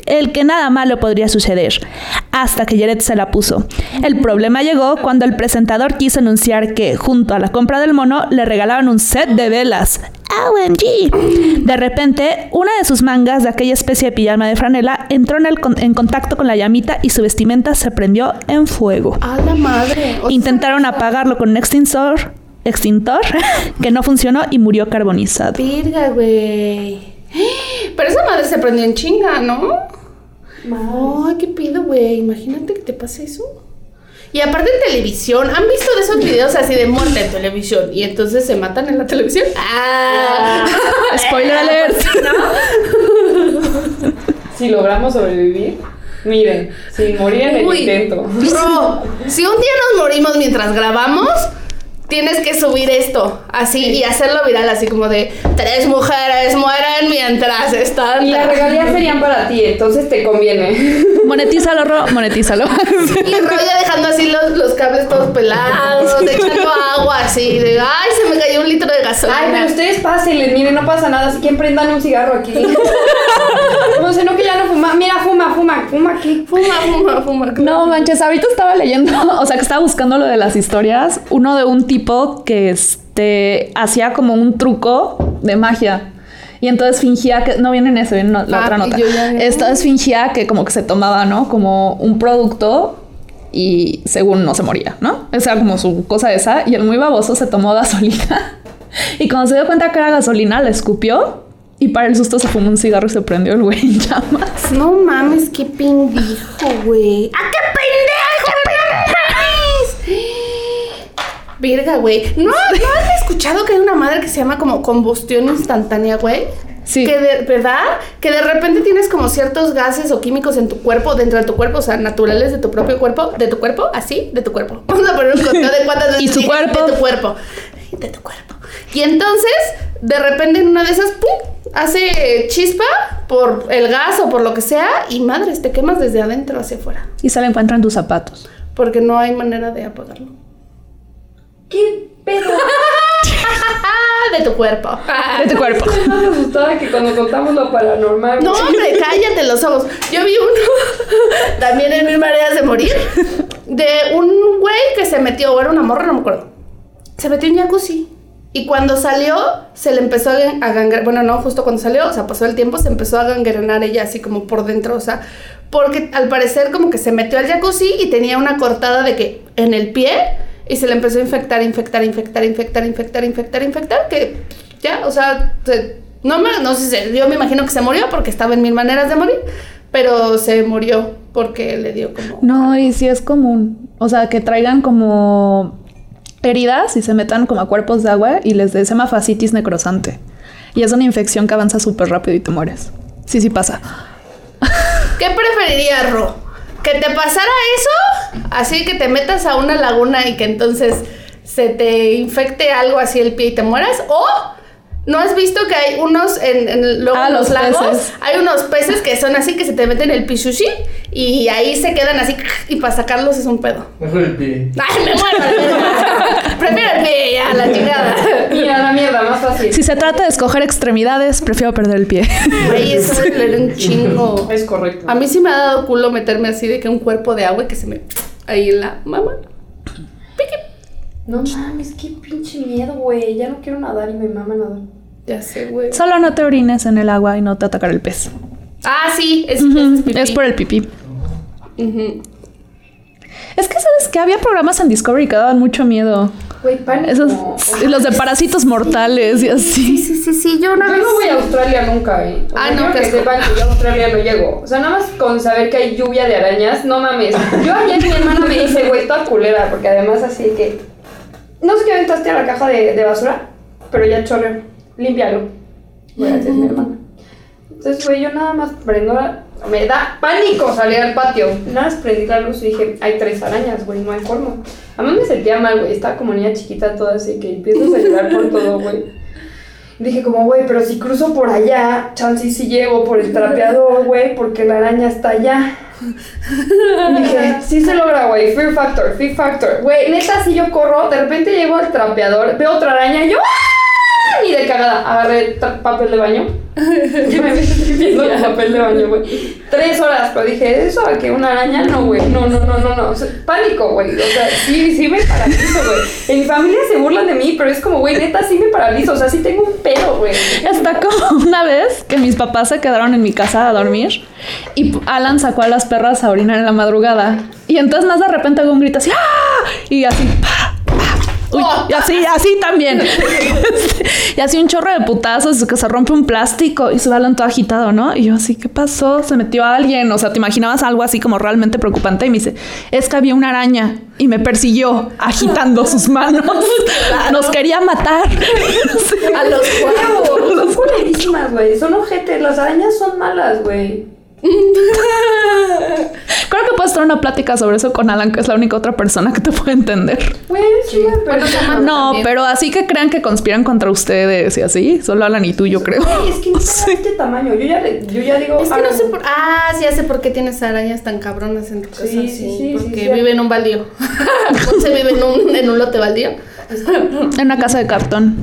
el que nada malo podría suceder, hasta que Jared se la puso. El problema llegó cuando el presentador quiso anunciar que, junto a la compra del mono, le regalaban un set de velas. OMG. De repente, una de sus mangas de aquella especie de pijama de franela entró en, el con- en contacto con la llamita y su vestimenta se prendió en fuego.
A la madre.
Intentaron apagarlo con un extintor, extintor que no funcionó y murió carbonizado.
Virga, güey. Pero esa madre se prendió en chinga, ¿no? Ay, qué pido, güey. Imagínate que te pase eso. Y aparte en televisión, ¿han visto de esos videos así de muerte en televisión? Y entonces se matan en la televisión. ¡Ah!
Spoiler alert.
Si logramos sobrevivir, miren, sin morir en el
Uy,
intento.
Bro, si un día nos morimos mientras grabamos, tienes que subir esto así y hacerlo viral, así como de tres mujeres mueren mientras están.
Y las regalías serían para ti, entonces te conviene.
Monetízalo, Ro, monetízalo.
Y Roya dejando así los, los cables todos pelados, echando agua así, de ay, se me cayó un litro de gasolina.
Ay, pero ustedes pásenles, miren, no pasa nada, así que prendan un cigarro aquí. No sé, no que ya no fuma. Mira, fuma, fuma, fuma aquí.
Fuma, fuma, fuma.
No manches, ahorita estaba leyendo, o sea, que estaba buscando lo de las historias, uno de un tipo que este hacía como un truco de magia. Y entonces fingía que no viene en eso, viene en la
Ah,
otra nota.
yo ya-
Entonces fingía que como que se tomaba, ¿no? Como un producto y según no se moría, ¿no? O sea, como su cosa esa. Y el muy baboso se tomó gasolina. Y cuando se dio cuenta que era gasolina, la escupió. Y para el susto se fumó un cigarro y se prendió el güey en llamas.
No mames, qué pendejo, güey. ¡Ah, qué pendejo! ¡Qué Virga, güey. ¿No, ¿No has escuchado que hay una madre que se llama como combustión instantánea, güey?
Sí.
Que de, ¿Verdad? Que de repente tienes como ciertos gases o químicos en tu cuerpo, dentro de tu cuerpo, o sea, naturales de tu propio cuerpo, de tu cuerpo, así, de tu cuerpo. Vamos a poner un conteo de cuántas veces
¿Y tu cuerpo?
De tu cuerpo. De tu cuerpo. Y entonces, de repente en una de esas, ¡pum! Hace chispa por el gas o por lo que sea y madres, te quemas desde adentro hacia afuera.
Y se la encuentra en tus zapatos.
Porque no hay manera de apagarlo.
¿Qué pedo?
De tu cuerpo.
De tu cuerpo.
Estoy más asustada que cuando contamos lo paranormal.
No, hombre, cállate los ojos. Yo vi uno, también en Mil Maneras de Morir, de un güey que se metió, o era una morra, no me acuerdo. Se metió en jacuzzi. Y cuando salió, se le empezó a gangrenar. Bueno, no, justo cuando salió, o sea, pasó el tiempo, se empezó a gangrenar ella así como por dentro, o sea, porque al parecer como que se metió al jacuzzi y tenía una cortada de que en el pie y se le empezó a infectar, infectar, infectar, infectar, infectar, infectar, infectar, que ya, o sea, se- no, me, no sé, si- yo me imagino que se murió porque estaba en mil maneras de morir, pero se murió porque le dio como...
No, y sí es común. O sea, que traigan como heridas y se metan como a cuerpos de agua y les dé, se llama fascitis necrosante. Y es una infección que avanza súper rápido y te mueres. Sí, sí pasa.
¿Qué preferirías, Ro? ¿Que te pasara eso? Así que te metas a una laguna y que entonces se te infecte algo así el pie y te mueras. ¿O no has visto que hay unos en, en- luego
Ah,
en los,
los
lagos?
peces.
Hay unos peces que son así que se te meten el pichushi y ahí se quedan así y para sacarlos es un pedo.
Mejor el pie.
¡Ay, me muero! Prefiero el pie ya, la chingada.
Y a la mierda, más fácil.
Si se trata de escoger extremidades, prefiero perder el pie.
Güey, eso me duele un chingo.
Es correcto.
A mí sí me ha dado culo meterme así de que un cuerpo de agua y que se me... Ahí en la mamá.
No mames, qué pinche miedo, güey. Ya no quiero nadar y me mama nadar.
Ya sé, güey.
Solo no te orines en el agua y no te atacar el pez.
Ah, sí, es,
Ujú,
es pipí.
Es por el pipí. Es que, ¿sabes que Había programas en Discovery que daban mucho miedo.
Güey, pánico.
Esos, los de parásitos mortales y así.
Sí, sí, sí, yo una
Yo
vez...
no voy a Australia nunca, eh. O
Ah, no,
que sepan que yo a Australia no llego. O sea, nada más con saber que hay lluvia de arañas, no mames. Yo ayer mi hermana me dice, güey, toda culera, porque además así que. No sé qué aventaste a la caja de, basura, pero ya chorreo. Límpialo. Voy a decir mi hermana. Entonces, güey, yo nada más prendo la... Me da pánico salir al patio. Nada más prendí la luz y dije, hay tres arañas, güey, no hay forma. Además me sentía mal, güey. Estaba como niña chiquita toda así que empiezas a llorar por todo, güey. Dije como, güey, pero si cruzo por allá, chance si llego por el trapeador, güey, porque la araña está allá. Dije, sí se logra, güey, fear factor, fear factor. Güey, neta, si yo corro, de repente llego al trapeador, veo otra araña y yo, ¡ah! Ni de cagada, agarré papel de baño. Y me vi escribiendo el papel de baño, güey. Tres horas, pero dije, ¿eso a que una araña? No, güey, no, no, no, no, no. O sea, pánico, güey. O sea, sí, sí me paralizo, güey. En mi familia se burlan de mí, pero es como, güey, neta, sí me paralizo. O sea, sí tengo un pedo, güey.
Está como una vez que mis papás se quedaron en mi casa a dormir y Alan sacó a las perras a orinar en la madrugada. Y entonces más de repente hago un grito así ¡ah! Y así ¡pa! Uy, y así, así también. y así un chorro de putazos que se rompe un plástico y su Alan todo agitado, ¿no? Y yo así, ¿qué pasó? Se metió alguien. O sea, te imaginabas algo así como realmente preocupante. Y me dice, es que había una araña y me persiguió agitando sus manos. Nos quería matar.
A los
Huevos, son güey. Son ojetes. Las arañas son malas, güey.
Creo que puedes tener una plática sobre eso con Alan, que es la única otra persona que te puede entender.
Sí, pero
No,
también.
pero así que crean que conspiran contra ustedes y así, solo Alan y tú, yo creo.
Güey, es que no este tamaño. Yo ya, le- yo ya digo.
Es que
ah,
no sé por... Ah, sí, ya sé por qué tienes arañas tan cabronas en tu casa.
Sí,
Sí,
sí, sí,
Porque
sí, sí.
vive en un baldío. se vive en un, en un lote baldío.
En una casa de cartón.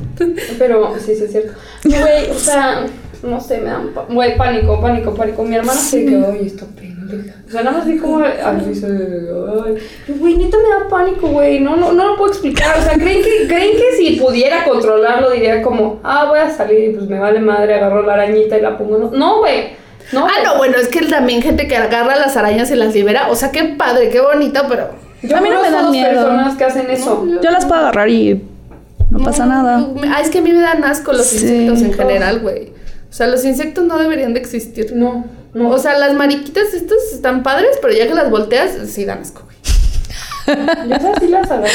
Pero sí, sí, es cierto. Güey, o sea, no sé, me dan. Güey, pánico, pánico, pánico. Mi hermana se quedó y esto pendeja. O sea, nada más vi como. Ay. Güey, neta me da pánico, güey. No, no, no lo puedo explicar. O sea, ¿creen que, ¿creen que si pudiera controlarlo diría como, ah, voy a salir y pues me vale madre, agarro la arañita y la pongo? No, no güey. No,
Ah, no, bueno, es que también gente que agarra las arañas y las libera. O sea, qué padre, qué bonito, pero...
Yo
A mí no me dan
dos
miedo.
personas que hacen eso.
Yo las puedo agarrar y no pasa nada.
Ah, es que a mí me dan asco los
Sí.
insectos en general, güey. O sea, los insectos no deberían de existir.
No, no.
O sea, las mariquitas estas están padres, pero ya que las volteas, sí dan asco, güey.
yo esas sí las agarro.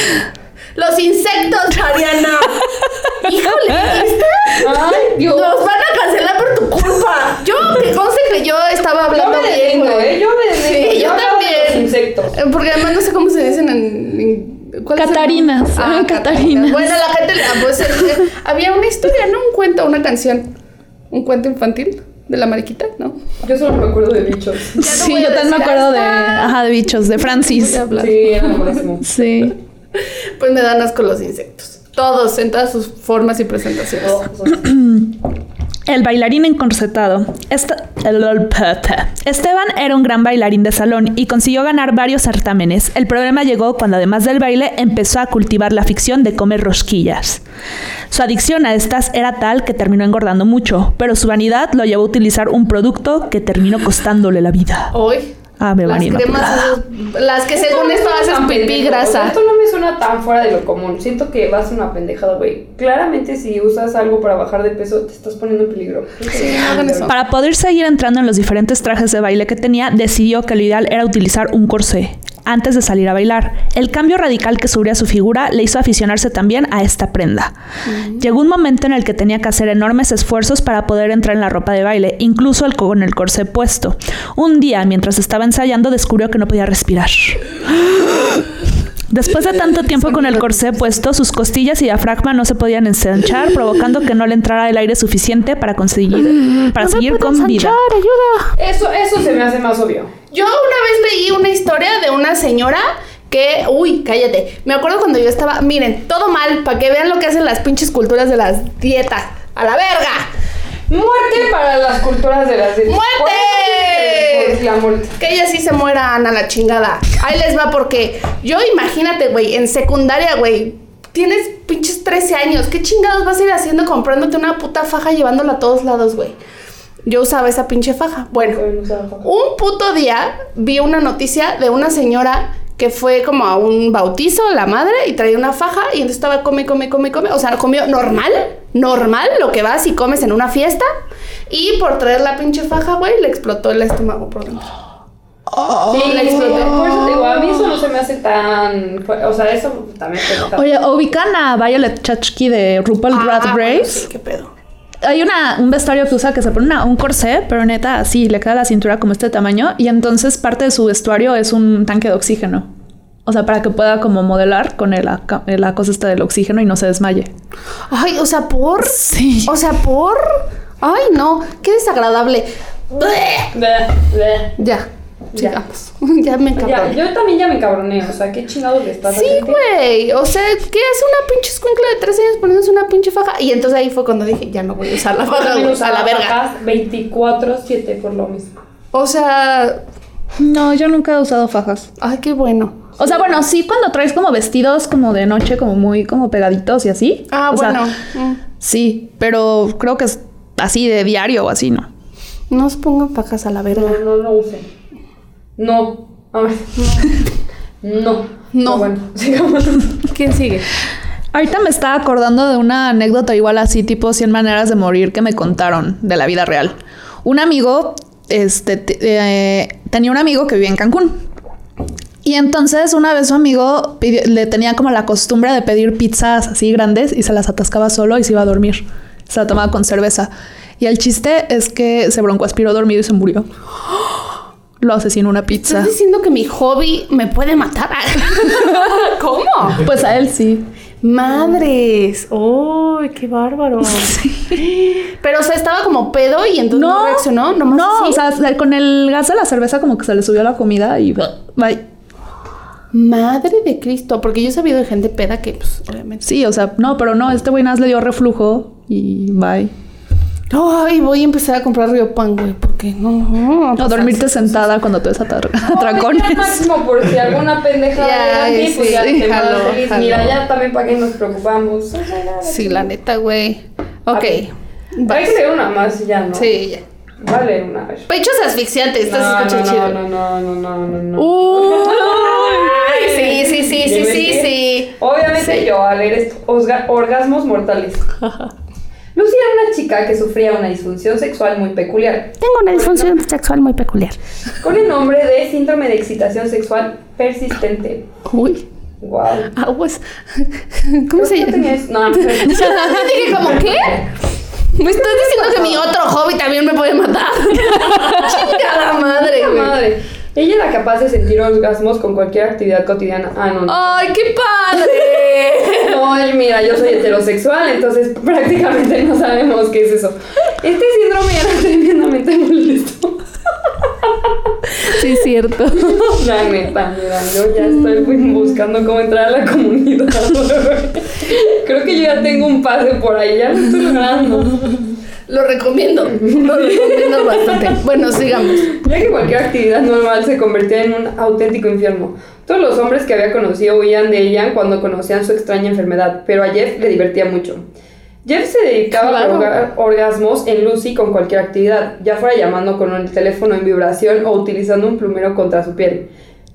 Los insectos, Mariana. Híjole, ¿viste?
Ay, Dios.
Nos van a cancelar por tu culpa. Yo, que conste que yo estaba
Yo
hablando
me
bien,
detengo,
güey.
¿eh? Yo me detengo.
Sí, yo también.
Los insectos.
Eh, Porque además no sé cómo se dicen en. en- ¿cuál es el-
Catarinas, ah, Catarinas.
Bueno, la gente le pues, eh, había una historia, ¿no? Un cuento, una canción. Un cuento infantil de la mariquita, ¿no?
Yo solo me acuerdo de bichos.
no
Sí, yo también me acuerdo de, ajá, de bichos, de Francis.
Sí, era lo máximo.
Sí.
Pues me dan asco los insectos. Todos, en todas sus formas y presentaciones.
El bailarín encorsetado. Esta- Esteban era un gran bailarín de salón y consiguió ganar varios certámenes. El problema llegó cuando además del baile empezó a cultivar la ficción de comer rosquillas. Su adicción a estas era tal que terminó engordando mucho, pero su vanidad lo llevó a utilizar un producto que terminó costándole la vida.
Hoy,
Ave
las
María
cremas, esas- las que según esto haces
Tan
pipí grasa.
Suena tan fuera de lo común. Siento que vas a una pendejada, güey. Claramente, si usas algo para bajar de peso, te estás poniendo en peligro.
Sí, hagan eso.
Para poder seguir entrando en los diferentes trajes de baile que tenía, decidió que lo ideal era utilizar un corsé antes de salir a bailar. El cambio radical que subía su figura le hizo aficionarse también a esta prenda. Llegó un momento en el que tenía que hacer enormes esfuerzos para poder entrar en la ropa de baile, incluso el, con el corsé puesto. Un día, mientras estaba ensayando, descubrió que no podía respirar. Después de tanto tiempo con el corsé puesto, sus costillas y diafragma no se podían ensanchar, provocando que no le entrara el aire suficiente para conseguir para seguir con vida.
Eso, eso se me hace más obvio.
Yo una vez leí una historia de una señora que, uy, cállate. Me acuerdo cuando yo estaba, miren, todo mal, para que vean lo que hacen las pinches culturas de las dietas. A la verga.
Muerte para las culturas de las
¡Muerte!
Dicen que La muerte.
Que ellas sí se mueran a la chingada. Ahí les va porque yo imagínate, güey, en secundaria, güey, tienes pinches 13 años. ¿Qué chingados vas a ir haciendo comprándote una puta faja llevándola a todos lados, güey? Yo usaba esa pinche faja. Bueno, un puto día vi una noticia de una señora que fue como a un bautizo, la madre, y traía una faja y entonces estaba come, come, come, come. O sea, comió normal, normal, lo que vas y comes en una fiesta. Y por traer la pinche faja, güey, le explotó el estómago por dentro.
Sí,
le exploté.
Por eso te digo, a mí eso no se me hace tan. O sea, eso también
Oye, ¿ubican a Violet Chachki de RuPaul
Ah, bueno,
Race?
sí, qué pedo.
Hay una, un vestuario que usa que se pone una- un corsé, pero neta así, le queda la cintura como este tamaño y entonces parte de su vestuario es un tanque de oxígeno. O sea, para que pueda como modelar con el, la cosa esta del oxígeno y no se desmaye.
Ay, o sea, por.
Sí.
O sea, por. Ay, no, qué desagradable. Bleh.
Bleh.
Ya,
Ya.
sigamos. me
Ya,
encabroné.
yo también ya me encabroné. O sea, qué chingados le estás
Sí, güey. O sea, ¿qué es una pinche escuincla de 13 años poniéndose una pinche faja? Y entonces ahí fue cuando dije, ya no voy a usar la
Yo
faja, a la verga.
fajas 24-7 por lo mismo.
O sea,
No, yo nunca he usado fajas.
ay, qué bueno.
O sea, bueno, sí cuando traes como vestidos como de noche, como muy como pegaditos y así.
Ah,
O sea,
bueno. Mm.
sí, pero creo que es así de diario o así, ¿no?
No se pongan fajas a la verga.
No, no lo usen. No. A ver. No.
No.
Pero bueno, sigamos.
¿Quién sigue?
Ahorita me estaba acordando de una anécdota igual así, tipo 100 maneras de morir que me contaron de la vida real. Un amigo, este, te- eh, tenía un amigo que vivía en Cancún. Y entonces una vez su amigo pidió- le tenía como la costumbre de pedir pizzas así grandes y se las atascaba solo y se iba a dormir. Se la tomaba con cerveza. Y el chiste es que se broncoaspiró dormido y se murió. Lo asesinó una pizza.
¿Estás diciendo que mi hobby me puede matar? ¿Cómo?
Pues a él sí.
Madres. ¡Uy, qué bárbaro! Pero, o sea, estaba como pedo y entonces no, reaccionó. Nomás
no,
así.
o sea, se- con el gas de la cerveza como que se le subió la comida y bye.
Madre de Cristo. Porque yo he sabido de gente peda que, pues, obviamente.
Sí, o sea, no, pero no, este güey nada le dio reflujo y bye.
Ay, voy a empezar a comprar Río Pan, güey. Porque no, no.
O dormirte sentada cuando te ves a tra-
No, máximo por si alguna pendejada
Ya,
de pues
sí,
ya te
jalo,
feliz.
jalo.
Mira, ya también para qué nos preocupamos. O sea, ya,
Sí, la neta, güey. Ok.
Hay que leer una más y ya, ¿no?
Sí, ya.
Va a leer una vez.
Pechos asfixiantes. Estás
No,
escuchando
no,
chido.
no, no, no, no, no, no.
Uy, sí, sí, sí, sí, sí, sí.
Obviamente
Sí.
yo al leer esto, orgasmos mortales. Lucy era una chica que sufría una disfunción sexual muy peculiar,
Tengo una disfunción sexual muy peculiar.
con el nombre de síndrome de excitación sexual persistente.
Uy,
Wow.
aguas. ¿Cómo se llama?
No, no,
Dije, ¿como qué? Me estás diciendo que mi otro hobby también me puede matar. Chingada madre, güey.
madre. Ella era capaz de sentir orgasmos con cualquier actividad cotidiana. Ah, no. no.
¡Ay, qué padre!
No, y mira, yo soy heterosexual, entonces prácticamente no sabemos qué es eso. Este síndrome era tremendamente molesto.
Sí, es cierto.
La neta, mira, yo ya estoy buscando cómo entrar a la comunidad. Creo que yo ya tengo un pase por ahí, ya lo estoy logrando.
Lo recomiendo. Lo recomiendo bastante. Bueno, sigamos.
Ya que cualquier actividad normal se convertía en un auténtico infierno. Todos los hombres que había conocido huían de ella cuando conocían su extraña enfermedad, pero a Jeff le divertía mucho. Jeff se dedicaba a
Claro.
provocar orgasmos en Lucy con cualquier actividad, ya fuera llamando con el teléfono en vibración o utilizando un plumero contra su piel.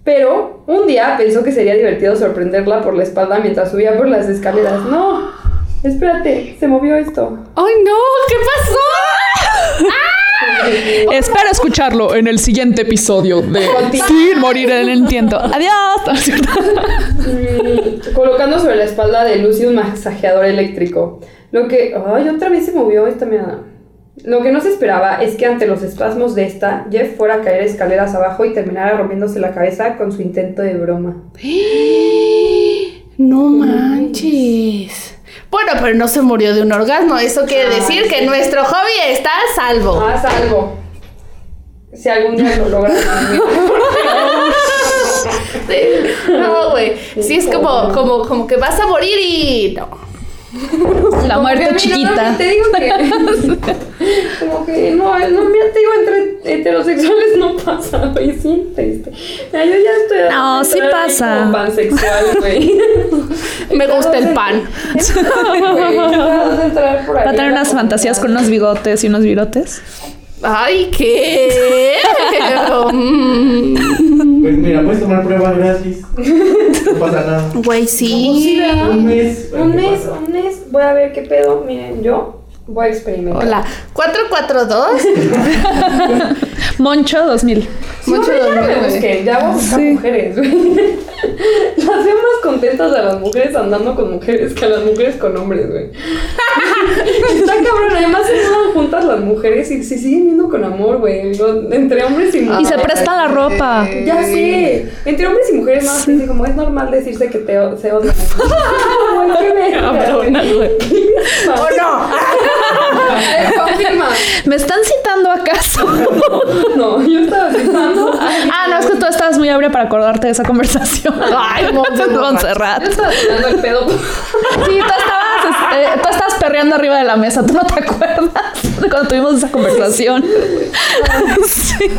Pero un día pensó que sería divertido sorprenderla por la espalda mientras subía por las escaleras. No, espérate, se movió esto.
¡Ay, no! ¿Qué pasó?
Espero escucharlo en el siguiente episodio de Sin morir en el intento. Adiós.
Mm, colocando sobre la espalda de Lucy un masajeador eléctrico. Lo que. ¡Ay, otra vez se movió esta mierda! Lo que no se esperaba es que ante los espasmos de esta, Jeff fuera a caer escaleras abajo y terminara rompiéndose la cabeza con su intento de broma.
No manches. Bueno, pero no se murió de un orgasmo. Eso quiere
Ay,
decir que nuestro hobby está a salvo.
Haz algo. Si algún día lo logras.
No, güey. Sí, es como, como, como que vas a morir y. No.
La
Como
muerte
que,
chiquita.
no, Te digo que. como que no, no, mira, te digo, entre heterosexuales no pasa, güey. Sí, triste. Yo ya estoy.
No, sí pasa.
como pansexual, güey.
Me gusta el pan.
Va a tener unas fantasías con unos bigotes y unos virotes.
Ay, ¿qué?
Pues mira, puedes tomar prueba gratis. No pasa nada.
Güey, sí.
Un mes.
Un
¿qué
mes,
pasa?
un mes. Voy a ver qué pedo. Miren, yo voy a experimentar.
Hola. 442.
Moncho 2000.
Sí,
Mucho
hombre, ya no
dormir,
me busquen, ya a buscar
Sí.
mujeres, güey. Las veo más contentas a las mujeres andando con mujeres que a las mujeres con hombres, güey. Está cabrón, además se mudan juntas las mujeres y se siguen viendo con amor, güey. Entre hombres y
Y
mujeres.
se presta la ropa.
Ya sé, entre hombres y mujeres no así como es normal decirse que te se odian. ¡Oh, no! Eh, Confirma.
¿Me están citando acaso?
No, yo estaba pensando.
ah, no, es que tú estabas muy ebria para acordarte de esa conversación.
Ay, Montserrat.
Yo estaba tirando el pedo.
Sí, tú estabas, este, tú estabas perreando arriba de la mesa. ¿Tú no te acuerdas de cuando tuvimos esa conversación? Sí.
¿Es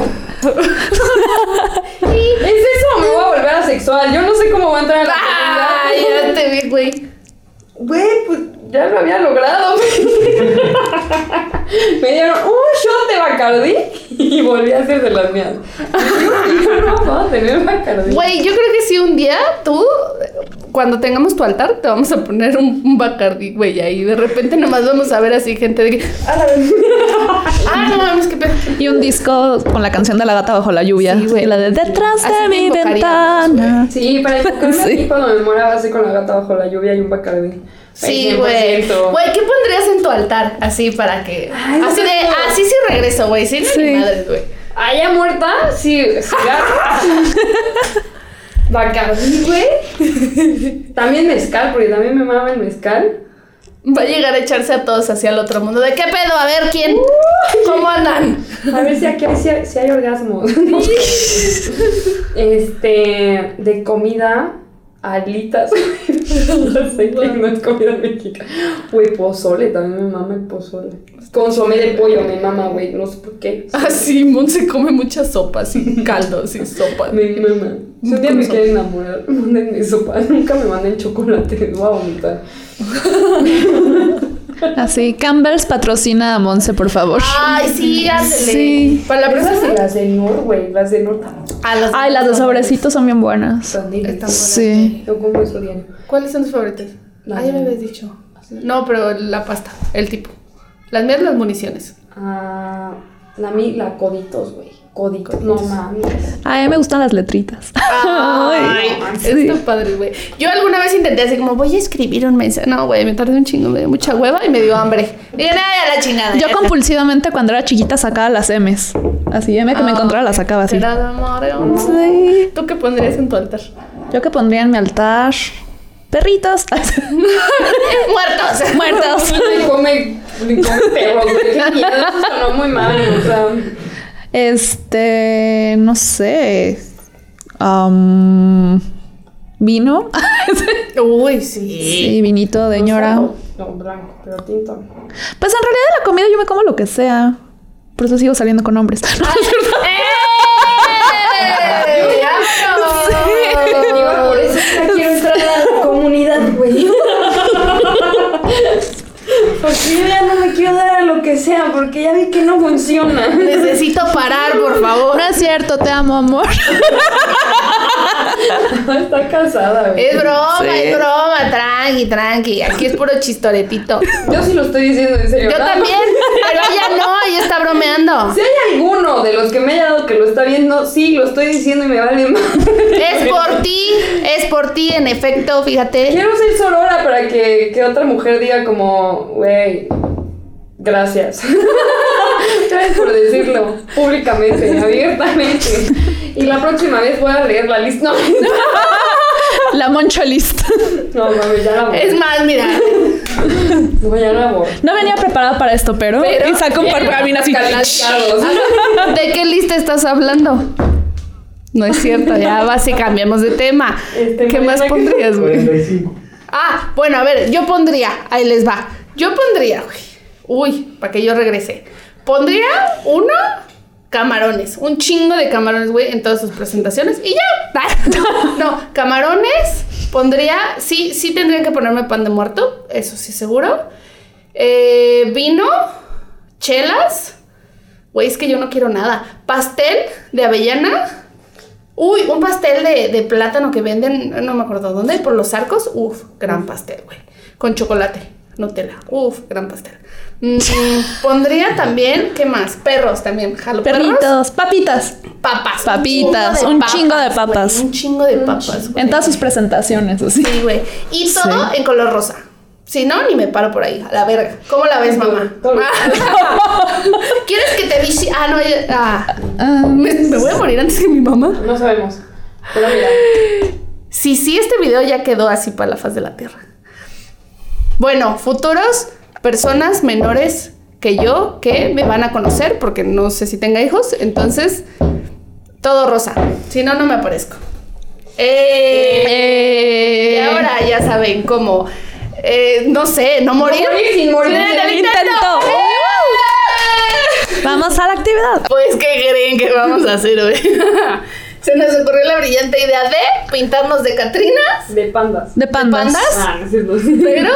eso? Me voy a volver asexual. Yo no sé cómo voy a entrar a la
Ay,
comunidad.
ya te vi, güey.
Güey, pues ya lo había logrado. Me dieron un shot de Bacardi y volví a hacer de las mías. Yo no puedo tener Bacardi.
Güey, yo creo que sí un día tú, cuando tengamos tu altar, te vamos a poner un, un Bacardi, güey, ahí de repente nomás vamos a ver así gente de que,
A la vez.
ah, no mames, qué pedo.
Y un disco con la canción de la gata bajo la lluvia.
Sí, güey.
y la de detrás
Así
de mi ventana.
Sí, para enfocarme
Sí.
aquí cuando me muera va a ser con la gata bajo la lluvia y un Bacardi.
Sí, güey.
100%.
Güey, ¿qué pondrías en tu altar? Así para que.
Ay,
así de, así sí regreso, güey. Sí, no
Sí.
ni madres, güey.
Ya muerta, sí, cigarro. Güey. También mezcal, porque también me mama el mezcal.
Va a llegar a echarse a todos hacia el otro mundo. ¿De qué pedo? A ver quién. ¿Cómo andan?
A ver si aquí si hay, si hay orgasmos. este, de comida, alitas. no sé que no es comida mexicana. Güey, pozole, también me mama el pozole. Consomé de pollo, me mama, güey, no sé por qué.
Ah, sí, Mon se come muchas sopas y caldos y sopas.
Me mama. Si un día me quieren enamorar, mándenme sopa. Nunca me manden chocolate, voy a vomitar.
Así, Campbell's patrocina a Monse, por favor.
Ay, sí, ándale.
Sí.
Para la próxima.
y las de Nor, güey, las de también.
Ah, las
Ay, las de sobrecitos son bien buenas.
Deliciosas.
Sí.
Yo como eso.
¿Cuáles son tus favoritas? Ah, ya me
de-
habías dicho. No, pero la pasta, el tipo. Las mías, las municiones.
Ah, la, la coditos, güey. Coditos. No mames.
A mí me gustan las letritas.
Ay,
sí.
está padre, güey. Yo alguna vez intenté así como, voy a escribir un mensaje. No, güey, me tardé un chingo, me dio mucha hueva y me dio hambre. Y nada, ya la chingada.
Yo compulsivamente cuando era chiquita sacaba las M's. Así, M que me
Ah,
encontraba la sacaba así.
¿Será de amor no?
Sí.
¿Tú qué pondrías en tu altar?
Yo que pondría en mi altar perritos.
Muertos.
Muertos.
Le come, le come perros, güey. Qué miedo, eso sonó muy mal. O sea,
Este, no sé. Am, vino.
Uy, sí.
sí, vinito de ñora.
No, no, blanco, pero tinto.
Pues en realidad de la comida yo me como lo que sea. Por eso sigo saliendo con hombres.
¡Eh!
Iba por eso que ya quiero entrar a la comunidad, güey. Porque yo ya no me quiero dar a lo que sea, porque ya vi que no funciona.
Necesito parar, por favor.
No es cierto, te amo, amor.
Está casada, güey.
Es broma,
Sí.
es broma, tranqui, tranqui. Aquí es puro chistoretito.
Yo sí lo estoy diciendo en serio.
Yo también, pero ella no, ella está bromeando.
Si hay alguno de los que me haya dado que lo está viendo, sí, lo estoy diciendo y me vale más.
Es por ti, es por ti, en efecto, fíjate.
Quiero ser sorora para que, que otra mujer diga como, güey, gracias. Gracias por decirlo públicamente, abiertamente. Y la próxima vez voy a leer la lista. No,
La moncho list.
no, mami, ya la borré.
Es más, mira,
No, ya la borré.
No venía preparada para esto, pero,
Pero-
y saco un pergamino así.
Calificados.
¿de qué lista estás hablando? No es cierto, ya y cambiamos de tema.
Este,
¿Qué más
Mariana, ¿qué-
pondrías, güey?
45.
Ah, bueno, a ver, yo pondría, ahí les va. Yo pondría, güey. Uy, para que yo regrese. Pondría uno, camarones. Un chingo de camarones, güey, en todas sus presentaciones. Y ya. No, camarones. Pondría, sí, sí tendrían que ponerme pan de muerto, eso sí seguro. Eh, vino, chelas. Güey, es que yo no quiero nada. Pastel de avellana. Uy, un pastel de, de plátano que venden, no me acuerdo dónde, por los arcos. Uf, gran pastel, güey. Con chocolate, Nutella. Uf, gran pastel. Mm, pondría también, ¿qué más? Perros también. Jalo perros.
Perritos, papitas.
Papas.
Papitas, un chingo de papas.
un chingo de papas, güey.
En todas sus presentaciones, así.
Sí, güey. Y todo en color rosa. Si no, ni me paro por ahí, a la verga. ¿Cómo la ves, mamá? ¿Quieres que te visi? Ah, no, ya- ah.
Ah,
¿Me, me voy a morir antes que mi mamá.
No sabemos. Pero mira.
Sí, sí, este video ya quedó así para la faz de la tierra. Bueno, futuros personas menores que yo que me van a conocer porque no sé si tenga hijos, entonces todo rosa. Si no, no me aparezco. ¡Eh!
Eh.
Y ahora ya saben cómo, eh, no sé, no morir.
morir sin morir
el intento.
intento. Vamos a la actividad.
Pues, ¿qué creen que vamos a hacer hoy? Se nos ocurrió la brillante idea de pintarnos de Catrinas,
De pandas.
De pandas.
pandas?
Ah, no
pero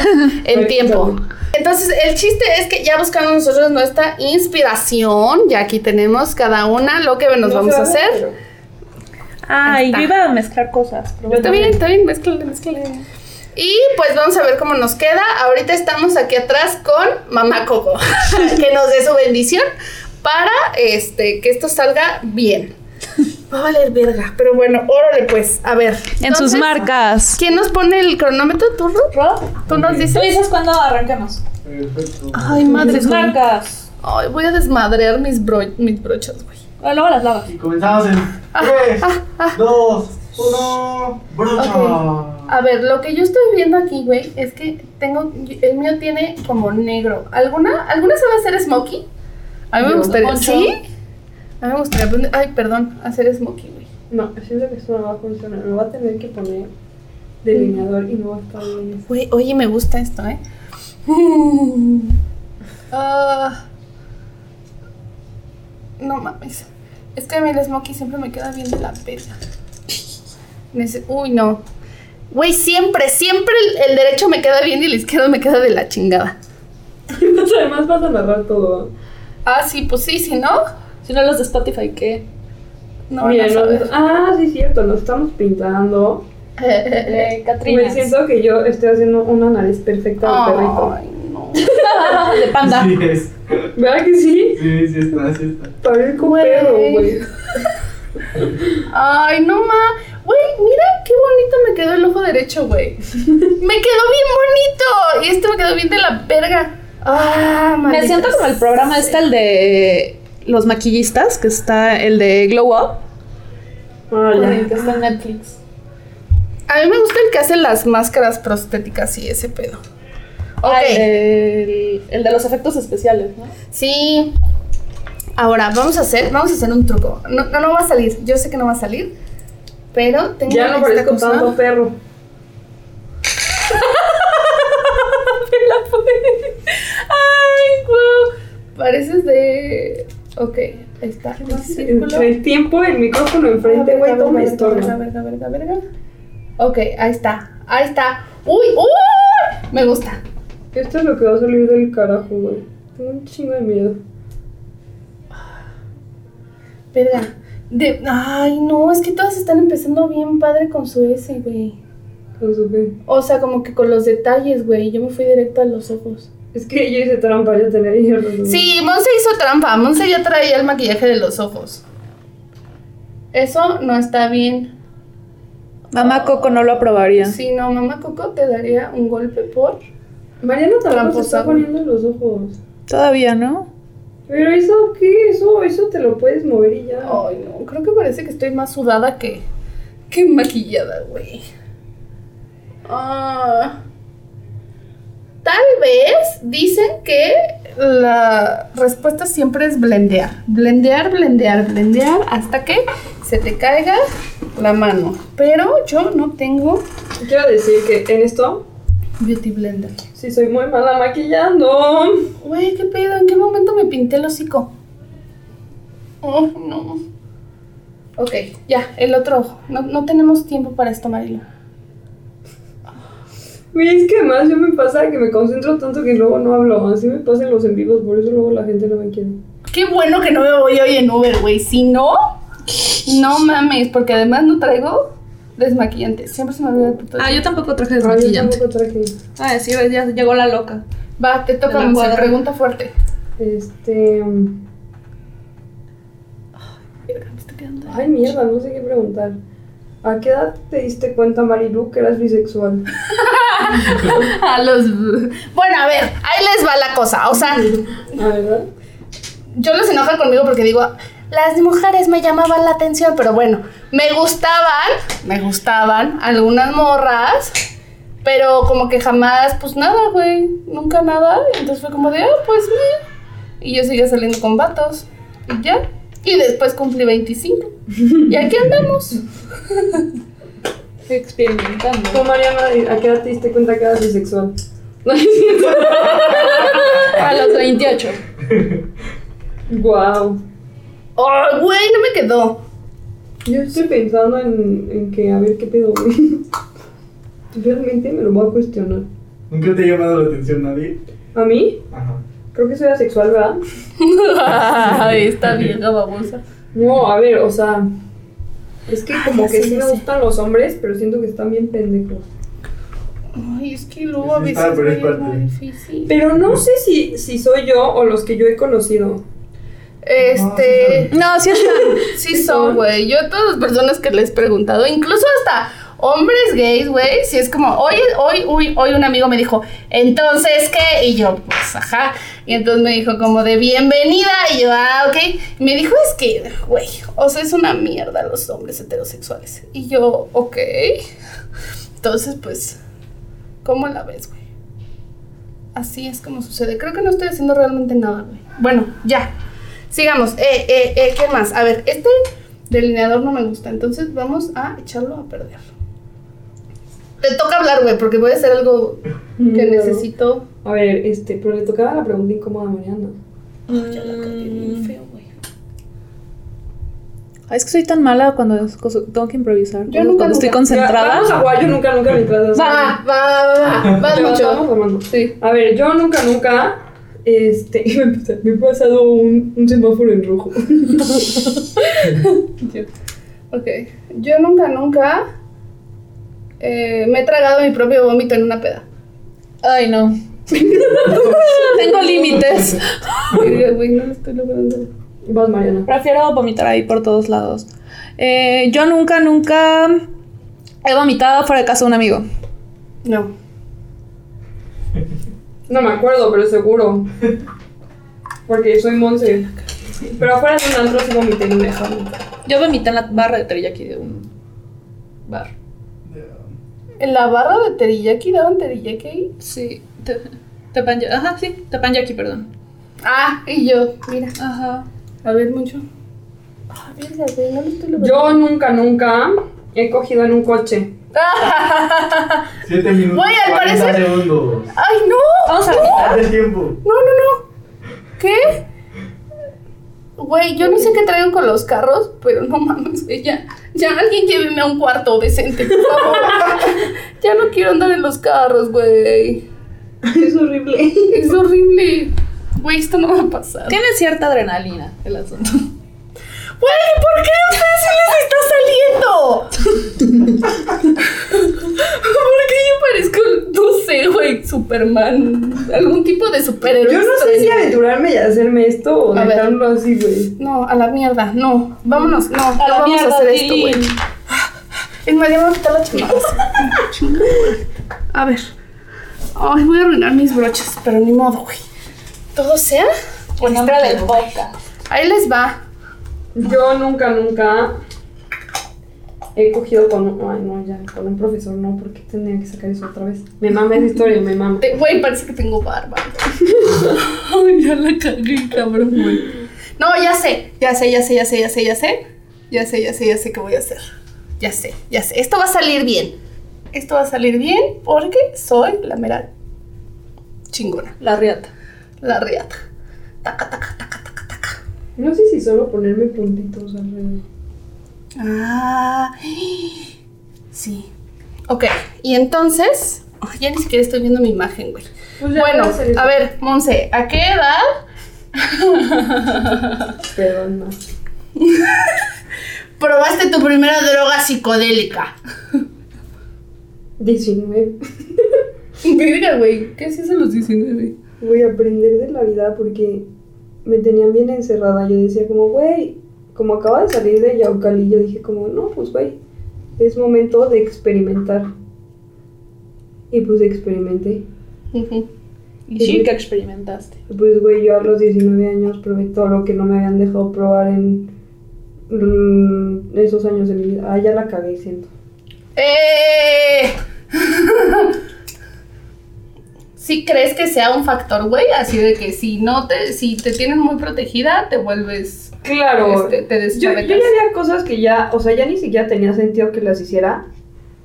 en tiempo. Entonces, el chiste es que ya buscamos nosotros nuestra inspiración. Ya aquí tenemos cada una lo que nos
No
vamos a hacer.
pero-
Ay, yo iba a mezclar cosas. pero
Está bien, está bien, mezclale, mezclale. Y pues vamos a ver cómo nos queda. Ahorita estamos aquí atrás con Mamá Coco, que nos dé su bendición para este que esto salga bien. Va a valer verga, pero bueno, órale pues, a ver.
En sus marcas.
¿Quién nos pone el cronómetro? ¿Tú?
Rob,
¿Tú nos
tú
dices?
dices cuándo arranquemos.
Perfecto.
Ay, madre.
Sus marcas.
Ay, voy a desmadrear mis, bro- mis brochas, güey.
Ah, Luego las lavas.
Y comenzamos en 3, 2, 1, brocha.
A ver, lo que yo estoy viendo aquí, güey, es que tengo. El mío tiene como negro. ¿Alguna, ¿alguna sabe hacer smokey? A mí me gustaría. ¿Sí? A mí me gustaría aprender. Ay, perdón, hacer smokey, güey.
No, siento que esto no va a funcionar. Me va a tener que poner delineador y no va a estar bien.
Güey, oye, me gusta esto, ¿eh? Ah. no mames. Es que a mí el smokey siempre me queda bien de la. Nece- Uy, no. Güey, siempre, siempre el, el derecho me queda bien y el izquierdo me queda de la chingada.
Además vas a narrar todo.
Ah, sí, pues sí, si no,
Si no los de Spotify, ¿qué?
no
nos-
saber.
ah, sí, cierto, nos estamos pintando.
Eh,
Me
Catrina.
siento que yo estoy haciendo una nariz perfecta de perrito.
Ay, no.
de panda.
Sí, es.
¿Verdad que sí?
Sí, sí está, sí está.
Parezco
Güey.
perro, güey.
Ay, no ma. Güey, mira qué bonito me quedó el ojo derecho, güey. Me quedó bien bonito. Y este me quedó bien de la verga. Ah,
Me siento como el programa este, el de los maquillistas, que está el de Glow Up,
Ah,
que
ya.
está en Netflix.
A mí me gusta el que hace las máscaras prostéticas y ese pedo. Ok.
Ah, el, el de los efectos especiales, ¿no?
Sí. Ahora, vamos a hacer, vamos a hacer un truco. No, no, no va a salir. Yo sé que no va a salir. Pero tengo
Ya no parezco
cosa-
tanto perro.
Ay, wow. Pareces de. Ok, ahí está. El círculo.
Entre el tiempo el micrófono enfrente, güey, todo me estorba.
verga, verga, verga. Ok, ahí está. Ahí está. Uy, uy. Me gusta.
Esto es lo que va a salir del carajo, güey. Tengo un chingo de miedo.
Verga. De... Ay, no, es que todas están empezando bien padre con su S, güey.
No supe.
O sea, como que con los detalles, güey. Yo me fui directo a los ojos.
Es que yo hice trampa, ya tenía hierro.
Sí, Monse hizo trampa. Monse ya traía el maquillaje de los ojos. Eso no está bien.
Mamá Coco no lo aprobaría.
Si no, mamá Coco te daría un golpe por.
Mariana se está poniendo los ojos.
Todavía, ¿no?
Pero eso, ¿qué? Eso, eso te lo puedes mover y ya.
Ay, no, creo que parece que estoy más sudada que. que maquillada, güey. Ah. Dicen que la respuesta siempre es blendear. Blendear, blendear, blendear hasta que se te caiga la mano. Pero yo no tengo
Quiero decir que en esto
beauty blender.
sí soy muy mala maquillando.
Güey, ¿qué pedo? ¿En qué momento me pinté el hocico? Oh, no. Ok, ya, el otro ojo. No, no tenemos tiempo para esto, Marilo.
Mira, es que además yo me pasa que me concentro tanto que luego no hablo. Así me pasa en los en vivos, por eso luego la gente no me quiere.
Qué bueno que no me voy hoy en Uber, güey. Si no, no mames, porque además no traigo desmaquillante. Siempre se me olvida el puto.
Ah, yo tampoco traje
Ah, yo
desmaquillante.
tampoco traje.
Ah, sí, ya llegó la loca.
Va, te toca,
cuadra.
pregunta fuerte.
Este. um,
Verga, me está quedando.
Ay, mierda, no sé qué preguntar. ¿A qué edad te diste cuenta, Marilu, que eras bisexual?
A los. Bueno, a ver, ahí les va la cosa. O sea, yo los enoja conmigo porque digo, las mujeres me llamaban la atención, pero bueno, me gustaban, me gustaban algunas morras, pero como que jamás, pues nada, güey, nunca nada. Entonces fue como de, ah, pues me. Y yo seguía saliendo con vatos, y ya. Y después cumplí 25. Y aquí andamos.
Experimentando.
Tú, Mariana, ¿a qué edad te diste cuenta que eras bisexual?
A los 28.
Wow.
¡Oh, güey! No me quedó.
Yo estoy pensando en, en que, a ver qué pedo, güey. Realmente me lo voy a cuestionar.
¿Nunca te ha llamado la atención nadie?
¿A mí?
Ajá.
Creo que soy asexual, ¿verdad?
Ay, esta vieja babosa.
No, a ver, o sea. Es que como
ya
que sí me
sé.
gustan los hombres, pero siento que están bien pendejos.
Ay, es que luego a veces
pero es
muy difícil.
Pero no sé si, si soy yo o los que yo he conocido.
Este.
No, sí está.
Sí son, güey. Yo a todas las personas que les he preguntado, incluso hasta hombres gays, güey, si es como, hoy, hoy, hoy, hoy un amigo me dijo, entonces, ¿qué? Y yo, pues, ajá. Y entonces me dijo como de bienvenida. Y yo, ah, ok. Y me dijo, es que, güey, o sea, es una mierda los hombres heterosexuales. Y yo, ok. Entonces, pues, ¿cómo la ves, güey? Así es como sucede. Creo que no estoy haciendo realmente nada, güey. Bueno, ya. Sigamos. Eh, eh, eh, ¿qué más? A ver, este delineador no me gusta, entonces vamos a echarlo a perder. Te toca hablar, güey, porque voy a hacer algo que
No.
necesito.
A ver, este, pero le tocaba la pregunta incómoda a Mariana.
Ay, ya la cagué bien feo, güey.
Ay, es que soy tan mala cuando tengo que improvisar.
Yo
Cuando
nunca,
estoy
nunca.
concentrada.
Vamos a jugar, yo nunca, nunca mientras.
Va, va, va, va. Vas
Levantamos
mucho. Sí.
A ver, yo nunca, nunca. Este, me, me he pasado un, un semáforo en rojo.
Yo. Ok. Yo nunca, nunca eh, me he tragado mi propio vómito en una peda.
Ay, no. Tengo límites.
Verga, Güey, no lo estoy logrando.
Vas, Mariana.
Prefiero vomitar ahí por todos lados. Eh, yo nunca, nunca he vomitado fuera de casa de un amigo.
No.
No me acuerdo, pero seguro. Porque soy Monse. Pero afuera de un antro sí vomité y me dejaron.
Yo vomité en la barra de teriyaki de un bar.
¿En la barra de teriyaki daban teriyaki ahí?
Sí. Te, tepanya- Ajá, sí. Perdón.
Ah, y yo, mira.
Ajá.
A ver, mucho. Ah, no lo estoy logrando.
Yo nunca, nunca He cogido en un coche.
7 minutos.
Al
40
parecer-
segundos.
¡Ay, no!
Vamos a
no,
quitar.
El tiempo.
no, no, no. ¿Qué? Güey, yo no sé qué traigo con los carros, pero no mames, güey, ya, alguien lléveme a un cuarto decente, por favor. ya no quiero andar en los carros, güey.
Es horrible.
Es horrible. Güey, esto no va a pasar.
Tiene cierta adrenalina el asunto.
Güey, ¿por qué a ustedes sí les está saliendo? ¿Por qué yo parezco, no sé, güey, Superman? Algún tipo de superhéroe.
Yo no sé si aventurarme y hacerme esto o
A ver.
dejarlo así, güey.
No, a la mierda, no. Vámonos, no.
A
no
la
vamos
mierda,
a hacer esto, güey. En medio me voy a quitar la chingada. Chinga, güey. A ver. Ay, voy a arruinar mis broches, pero ni modo, güey. Todo sea.
En nombre del podcast.
Ahí les va.
Yo nunca, nunca he cogido con un... Ay, no, ya, con un profesor no, porque tendría que sacar eso otra vez. Me mama esa historia, me mama.
Güey, parece que tengo barba. Ay, ya la cagué, cabrón, güey. No, ya sé, ya sé, ya sé, ya sé, ya sé, ya sé. Ya sé, ya sé, ya sé qué voy a hacer. Ya sé, ya sé. Esto va a salir bien. Esto va a salir bien porque soy la mera chingona.
La riata.
La riata. Taca, taca, taca, taca.
No sé si solo ponerme puntitos alrededor.
Ah, sí. Ok, y entonces. Ya ni siquiera estoy viendo mi imagen, güey.
Pues
Bueno,
a
a ver, Monse, ¿a qué edad
Perdón, no.
probaste tu primera droga psicodélica?
19.
Verga, güey, ¿qué hacías a los 19?
Voy a aprender de la vida porque me tenían bien encerrada. Yo decía como, güey, como acaba de salir de Yaucali, yo dije como, no, pues güey, es momento de experimentar. Y pues experimenté.
Y sí que experimentaste.
Pues güey, yo a los 19 años probé todo lo que no me habían dejado probar en mm, esos años de mi vida. Ah, ya la cagué, siento.
¡Eh! ¿Sí crees que sea un factor, güey? Así de que si no te, si te tienes muy protegida, te vuelves,
Claro.
este, te
Yo, yo ya había cosas que ya, o sea, ya ni siquiera tenía sentido que las hiciera.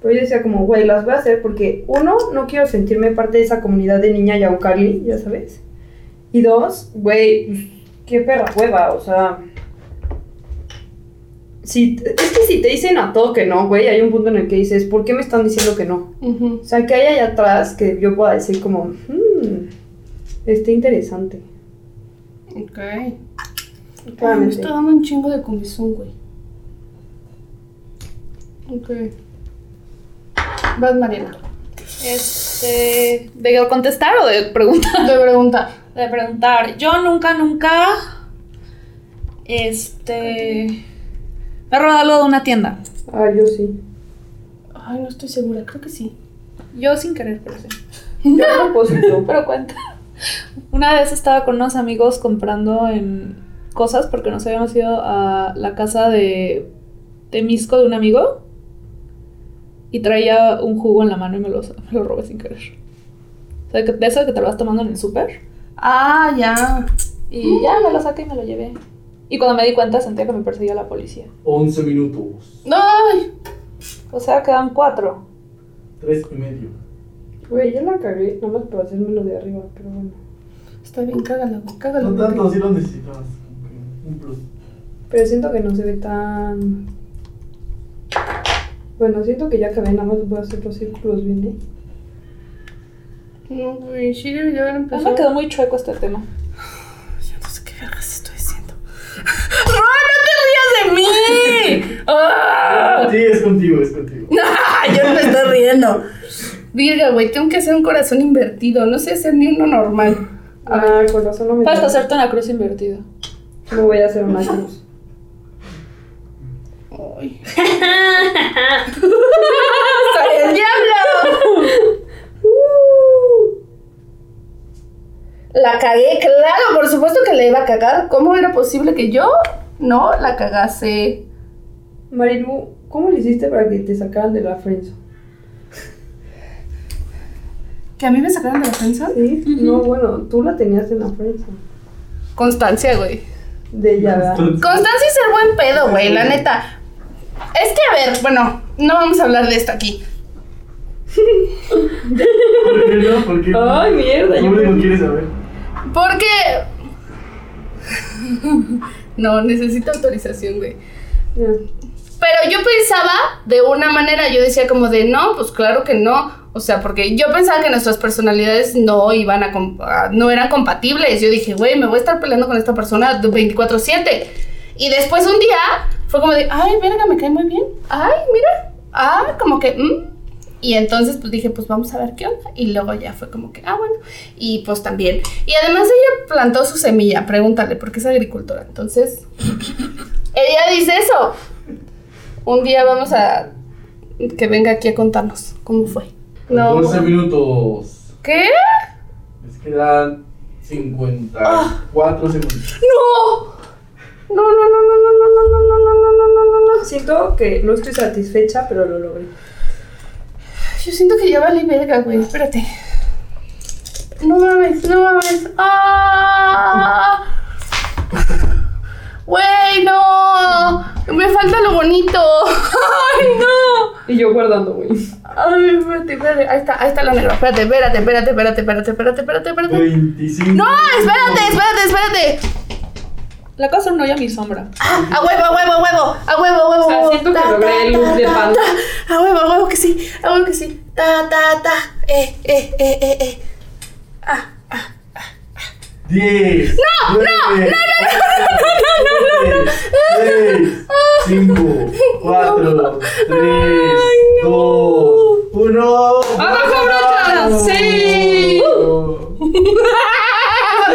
Pero yo decía como, güey, las voy a hacer porque, uno, no quiero sentirme parte de esa comunidad de niña Yaucali, ya sabes. Y dos, güey, pues, qué perra hueva, o sea... Si, es que si te dicen a todo que no, güey, hay un punto en el que dices, ¿por qué me están diciendo que no? O sea, que hay allá atrás que yo pueda decir como, hmm, está interesante.
Ok. Ay, me está dando un chingo de comezón, güey. Ok. Vas, Mariana.
Este. ¿De contestar o de preguntar?
Te pregunta.
De preguntar. Yo nunca, nunca. Este. Me he robado algo de una tienda.
Ah, yo sí.
Ay, no estoy segura, creo que sí.
Yo sin querer, pero sí.
Yo a propósito.
Pero cuenta. Una vez estaba con unos amigos comprando en cosas porque nos habíamos ido a la casa de Temisco de un amigo y traía un jugo en la mano y me lo, me lo robé sin querer. O sea, que- de eso que te lo vas tomando en el súper.
Ah, ya.
Y ya me lo saqué y me lo llevé. Y cuando me di cuenta sentía que me perseguía la policía.
11 minutos.
Ay.
O sea, quedan cuatro.
3 y medio.
Güey, ya la cagué, nada más para hacérmelo de arriba, pero bueno.
Está bien, cágala, güey, cágala.
No tanto, sí lo que Un plus.
Pero siento que no se ve tan. Bueno, siento que ya acabé, nada más voy a hacer los círculos bien, ¿eh?
No, güey, sí debería haber
A mí
empezado.
me quedó muy chueco este tema.
Sí, es contigo, es contigo.
Yo no me estoy riendo. Virga, güey, tengo que hacer un corazón invertido. No sé hacer ni uno normal.
Ah, con razón no me.
Puedes hacerte una cruz invertida.
No voy a hacer una cruz.
Ay. ¡Soy el diablo! La cagué, claro, por supuesto que la iba a cagar. ¿Cómo era posible que yo no la cagase?
Marilu, ¿cómo le hiciste para que te sacaran de la friendzone?
¿Que a mí me sacaron de la prensa?
Sí, no, bueno, tú la tenías en la friendzone.
Constancia, güey.
De ella, ¿verdad?
Constancia y ser buen pedo, güey, la neta. Es que, a ver, bueno, no vamos a hablar de esto aquí.
¿Por qué no? ¿Por qué no?
Ay, mierda.
¿Cómo
Yo
no quieres saber?
Porque. no, necesito autorización, güey. Pero yo pensaba de una manera, yo decía como de no, pues claro que no. O sea, porque yo pensaba que nuestras personalidades no iban a, no eran compatibles. Yo dije, güey, me voy a estar peleando con esta persona de 24/7. Y después un día fue como de, ay, verga, me cae muy bien. Ay, mira. Ah, como que, mm. Y entonces pues dije, pues vamos a ver qué onda. Y luego ya fue como que, ah, bueno. Y pues también. Y además ella plantó su semilla, pregúntale, porque es agricultora. Entonces, ella dice eso. Un día vamos a que venga aquí a contarnos cómo fue. No.
14 minutos.
¿Qué?
Les quedan 54 segundos.
No. No, no, no, no, no, no, no, no, no, no, no, no, no, no.
Siento que no estoy satisfecha, pero lo logré.
Yo siento que ya vale verga, güey. Espérate. No mames, no mames. ¡Ah! Güey, no. Me falta lo bonito. Ay, no.
Y yo guardando, güey.
Ay, espérate, espérate. Ahí está, ahí está lo negro. Espérate, espérate, espérate, espérate, espérate, espérate, espérate, espérate.
25.
No, espérate, espérate, espérate.
La cosa no ya mi sombra.
Ah, a huevo, a huevo, a huevo, a huevo, a huevo.
O sea,
a huevo.
siento que
Ta,
logré
ta,
el
ta,
de
ta. A huevo, a huevo que sí, a huevo que sí. Ta, ta, ta. Eh, eh, eh, eh, eh.
10. No, no, no, no, no, no, 6, 5, 4, 3, 2, 1.
¡Abajo, brochas! ¡Sí!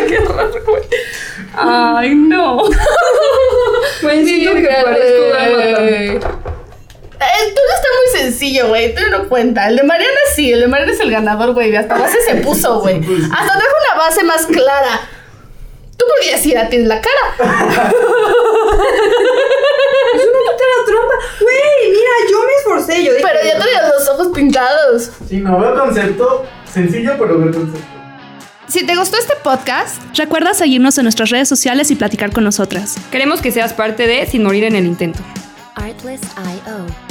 Qué raro, güey. Ay, no.
Güey, siento que parezco Dálmata.
El tuyo está muy sencillo, güey. Tú no cuenta. El de Mariana sí. El de Mariana es el ganador, güey. Hasta base se puso, güey.
Pues.
Hasta trajo una base más clara. Tú podrías ir a ti en la cara.
Eso no quita la trompa. Güey, mira, yo me esforcé. Yo dije,
Pero ya tenías los ojos pintados.
Sí, no, veo concepto sencillo, pero veo concepto.
Si te gustó este podcast,
Recuerda seguirnos en nuestras redes sociales y platicar con nosotras.
Queremos que seas parte de Sin Morir en el Intento.
Artlist.io.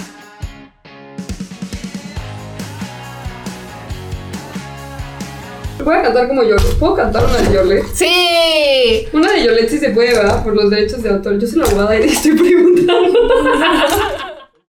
Voy a cantar como Yolette. ¿Puedo cantar una de Yolette?
sí.
Una de Yolette sí se puede, ¿verdad? Por los derechos de autor. Yo soy la abogada y le estoy preguntando.